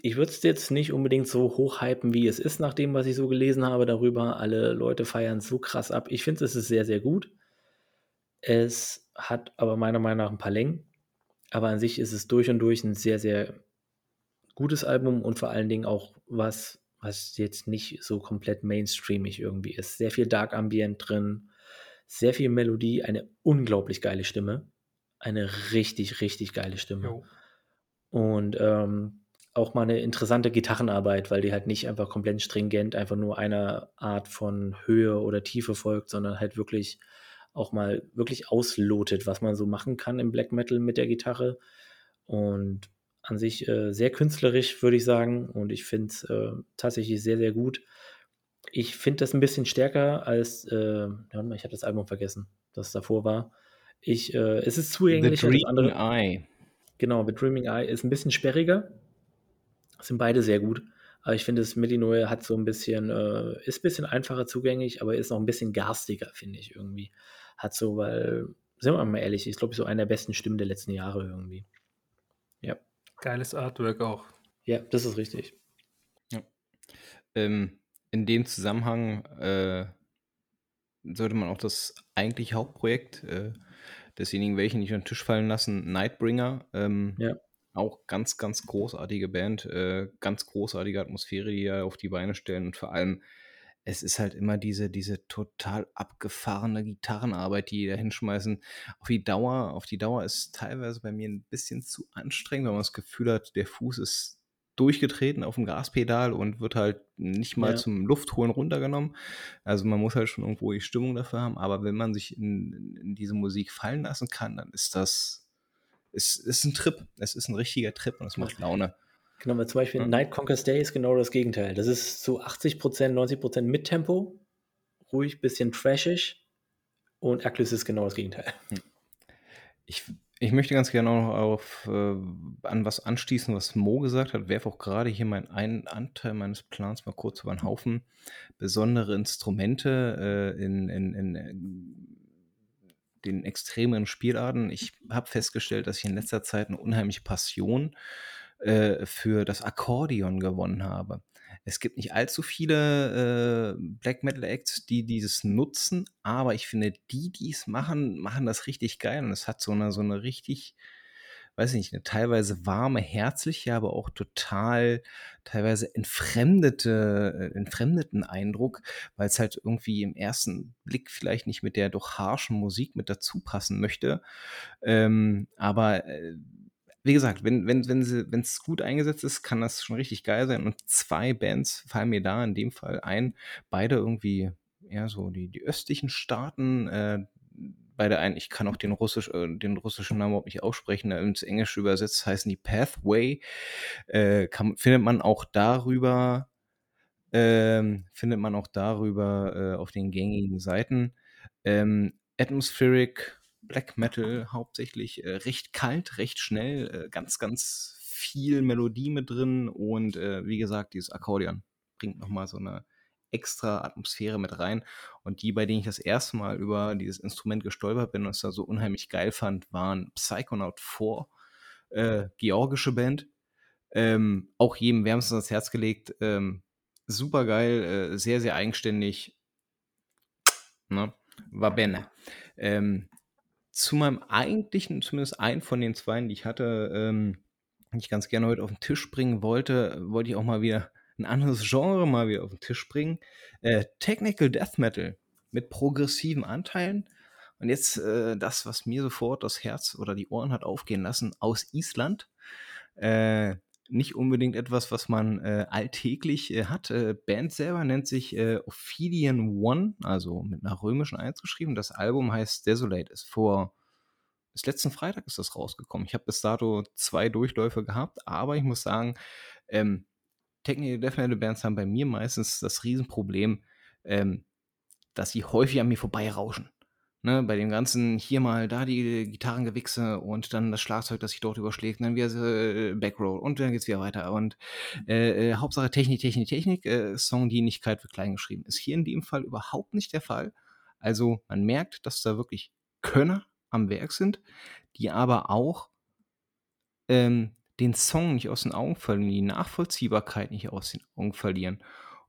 Ich würde es jetzt nicht unbedingt so hochhypen, wie es ist, nach dem, was ich so gelesen habe darüber. Alle Leute feiern es so krass ab. Ich finde, es ist sehr, sehr gut. Es hat aber meiner Meinung nach ein paar Längen. Aber an sich ist es durch und durch ein sehr, sehr gutes Album und vor allen Dingen auch was, was jetzt nicht so komplett mainstreamig irgendwie ist. Sehr viel Dark Ambient drin, sehr viel Melodie, eine unglaublich geile Stimme. Eine richtig, richtig geile Stimme. Jo. Und ähm, auch mal eine interessante Gitarrenarbeit, weil die halt nicht einfach komplett stringent einfach nur einer Art von Höhe oder Tiefe folgt, sondern halt wirklich auch mal wirklich auslotet, was man so machen kann im Black Metal mit der Gitarre. Und an sich äh, sehr künstlerisch, würde ich sagen. Und ich finde es äh, tatsächlich sehr, sehr gut. Ich finde das ein bisschen stärker als, äh, ich habe das Album vergessen, das davor war. Ich, äh, es ist zugänglicher. The Dreaming Eye. Genau, The Dreaming Eye ist ein bisschen sperriger. Sind beide sehr gut. Aber ich finde, das Medinoe hat so ein bisschen, äh, ist ein bisschen einfacher zugänglich, aber ist noch ein bisschen garstiger, finde ich irgendwie. Hat so, weil, sind wir mal ehrlich, ich glaube, so einer der besten Stimmen der letzten Jahre irgendwie. Ja. Geiles Artwork auch. Ja, das ist richtig. Ja. Ähm, in dem Zusammenhang äh, sollte man auch das eigentliche Hauptprojekt äh, desjenigen, welchen nicht an den Tisch fallen lassen, Nightbringer. Ähm, ja. Auch ganz, ganz großartige Band, äh, ganz großartige Atmosphäre, die da auf die Beine stellen und vor allem es ist halt immer diese, diese total abgefahrene Gitarrenarbeit, die die da hinschmeißen. Auf die Dauer, auf die Dauer ist teilweise bei mir ein bisschen zu anstrengend, weil man das Gefühl hat, der Fuß ist durchgetreten auf dem Gaspedal und wird halt nicht mal ja. zum Luftholen runtergenommen. Also man muss halt schon irgendwo die Stimmung dafür haben, aber wenn man sich in, in diese Musik fallen lassen kann, dann ist das, ist, ist ein Trip. Es ist ein richtiger Trip und es macht Laune. Genau, weil zum Beispiel ja. Night Conquers Day ist genau das Gegenteil. Das ist so 80%, 90% mit Tempo, ruhig, bisschen trashig und Acklys ist genau das Gegenteil. Hm. Ich, ich möchte ganz gerne auch noch auf, äh, an was anschließen, was Mo gesagt hat. Werfe auch gerade hier meinen einen Anteil meines Plans mal kurz über den Haufen. Besondere Instrumente äh, in, in, in, in den extremeren Spielarten. Ich habe festgestellt, dass ich in letzter Zeit eine unheimliche Passion äh, für das Akkordeon gewonnen habe. Es gibt nicht allzu viele äh, Black Metal Acts, die dieses nutzen, aber ich finde, die, die es machen, machen das richtig geil und es hat so eine, so eine richtig, weiß ich nicht, eine teilweise warme, herzliche, aber auch total teilweise entfremdete, äh, entfremdeten Eindruck, weil es halt irgendwie im ersten Blick vielleicht nicht mit der doch harschen Musik mit dazu passen möchte. Ähm, aber äh, wie gesagt, wenn wenn wenn sie wenn es gut eingesetzt ist, kann das schon richtig geil sein und zwei Bands fallen mir da in dem Fall ein, beide irgendwie, ja, so die die östlichen Staaten, äh, bei der einen ich kann auch den russisch äh, den russischen Namen überhaupt nicht aussprechen, äh, ins Englische übersetzt heißen die Pathway. Äh, kann findet man auch darüber ähm, findet man auch darüber, äh, auf den gängigen Seiten. Ähm, Atmospheric Black Metal hauptsächlich, äh, recht kalt, recht schnell, äh, ganz, ganz viel Melodie mit drin und äh, wie gesagt, dieses Akkordeon bringt nochmal so eine extra Atmosphäre mit rein. Und die, bei denen ich das erste Mal über dieses Instrument gestolpert bin und es da so unheimlich geil fand, waren Psychonaut 4, äh, georgische Band. Ähm, auch jedem wärmstens ans Herz gelegt. Ähm, super geil, äh, sehr, sehr eigenständig. Ne? Bene. Ähm, zu meinem eigentlichen, zumindest einen von den zwei, die ich hatte, ähm, die ich ganz gerne heute auf den Tisch bringen wollte, wollte ich auch mal wieder ein anderes Genre mal wieder auf den Tisch bringen. Äh, Technical Death Metal mit progressiven Anteilen. Und jetzt äh, das, was mir sofort das Herz oder die Ohren hat aufgehen lassen, aus Island. Äh, nicht unbedingt etwas, was man äh, alltäglich äh, hat. Äh, Band selber nennt sich äh, Ophidian One, also mit einer römischen Eins geschrieben. Das Album heißt Desolate, ist vor, bis letzten Freitag ist das rausgekommen. Ich habe bis dato zwei Durchläufe gehabt, aber ich muss sagen, ähm, Technical Death Metal Bands haben bei mir meistens das Riesenproblem, ähm, dass sie häufig an mir vorbeirauschen. Ne, bei dem ganzen hier mal da die Gitarrengewichse und dann das Schlagzeug, das sich dort überschlägt, und dann wieder äh, Backroll und dann geht's wieder weiter. Und äh, äh, Hauptsache Technik, Technik, Technik, äh, Songdienlichkeit wird klein geschrieben. Ist hier in dem Fall überhaupt nicht der Fall. Also man merkt, dass da wirklich Könner am Werk sind, die aber auch ähm, den Song nicht aus den Augen verlieren, die Nachvollziehbarkeit nicht aus den Augen verlieren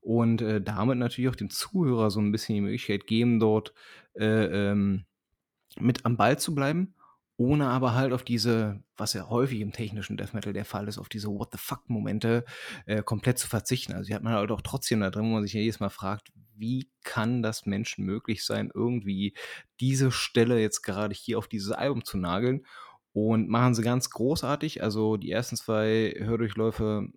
und äh, damit natürlich auch dem Zuhörer so ein bisschen die Möglichkeit geben, dort äh, ähm, mit am Ball zu bleiben, ohne aber halt auf diese, was ja häufig im technischen Death Metal der Fall ist, auf diese What the fuck-Momente äh, komplett zu verzichten. Also die hat man halt auch trotzdem da drin, wo man sich jedes Mal fragt, wie kann das Menschen möglich sein, irgendwie diese Stelle jetzt gerade hier auf dieses Album zu nageln und machen sie ganz großartig. Also die ersten zwei Hördurchläufe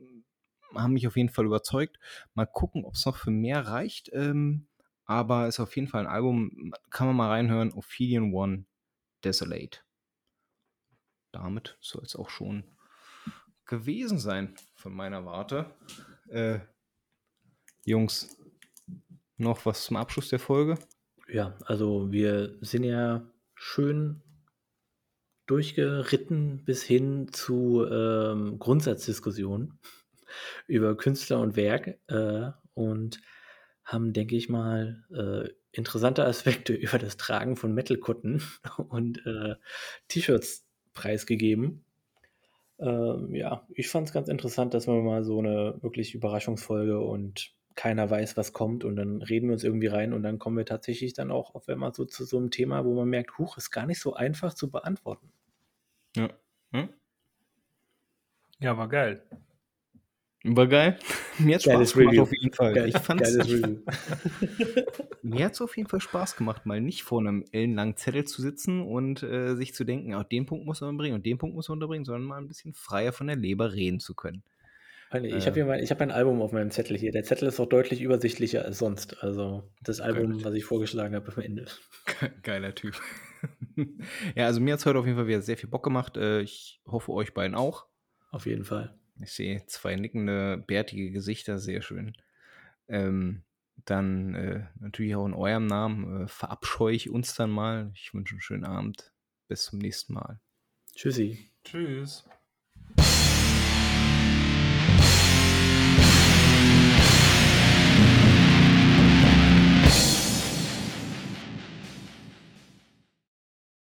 haben mich auf jeden Fall überzeugt. Mal gucken, ob es noch für mehr reicht. Ähm, aber ist auf jeden Fall ein Album, kann man mal reinhören. Ophidian One Desolate. Damit soll es auch schon gewesen sein von meiner Warte. Äh, Jungs, noch was zum Abschluss der Folge? Ja, also wir sind ja schön durchgeritten bis hin zu ähm, Grundsatzdiskussionen über Künstler und Werk äh, und haben, denke ich mal, äh, interessante Aspekte über das Tragen von Metalkutten und äh, T-Shirts preisgegeben. Ähm, ja, ich fand es ganz interessant, dass wir mal so eine wirklich Überraschungsfolge und keiner weiß, was kommt und dann reden wir uns irgendwie rein und dann kommen wir tatsächlich dann auch auf einmal so zu so einem Thema, wo man merkt, huch, ist gar nicht so einfach zu beantworten. Ja. Hm? Ja, war geil. War geil. Mir hat Geiles Spaß gemacht Review. auf jeden Fall. Geil, ich fand's, geiles Review. mir hat es auf jeden Fall Spaß gemacht, mal nicht vor einem ellenlangen Zettel zu sitzen und äh, sich zu denken, auch den Punkt muss man bringen und den Punkt muss man unterbringen, sondern mal ein bisschen freier von der Leber reden zu können. Ich Äh. habe hier mein, ich hab ein Album auf meinem Zettel hier. DerZettel ist auch deutlich übersichtlicher als sonst. Also das Album, Geil. was ich vorgeschlagen habe am Ende. Geiler Typ. ja, also mir hat es heute auf jeden Fall wieder sehr viel Bock gemacht. Äh, ich hoffe, euch beiden auch. Auf jeden Fall. Ich sehe zwei nickende, bärtige Gesichter, sehr schön. Ähm, dann äh, natürlich auch in eurem Namen äh, verabscheue ich uns dann mal. Ich wünsche einen schönen Abend. Bis zum nächsten Mal. Tschüssi. Tschüss.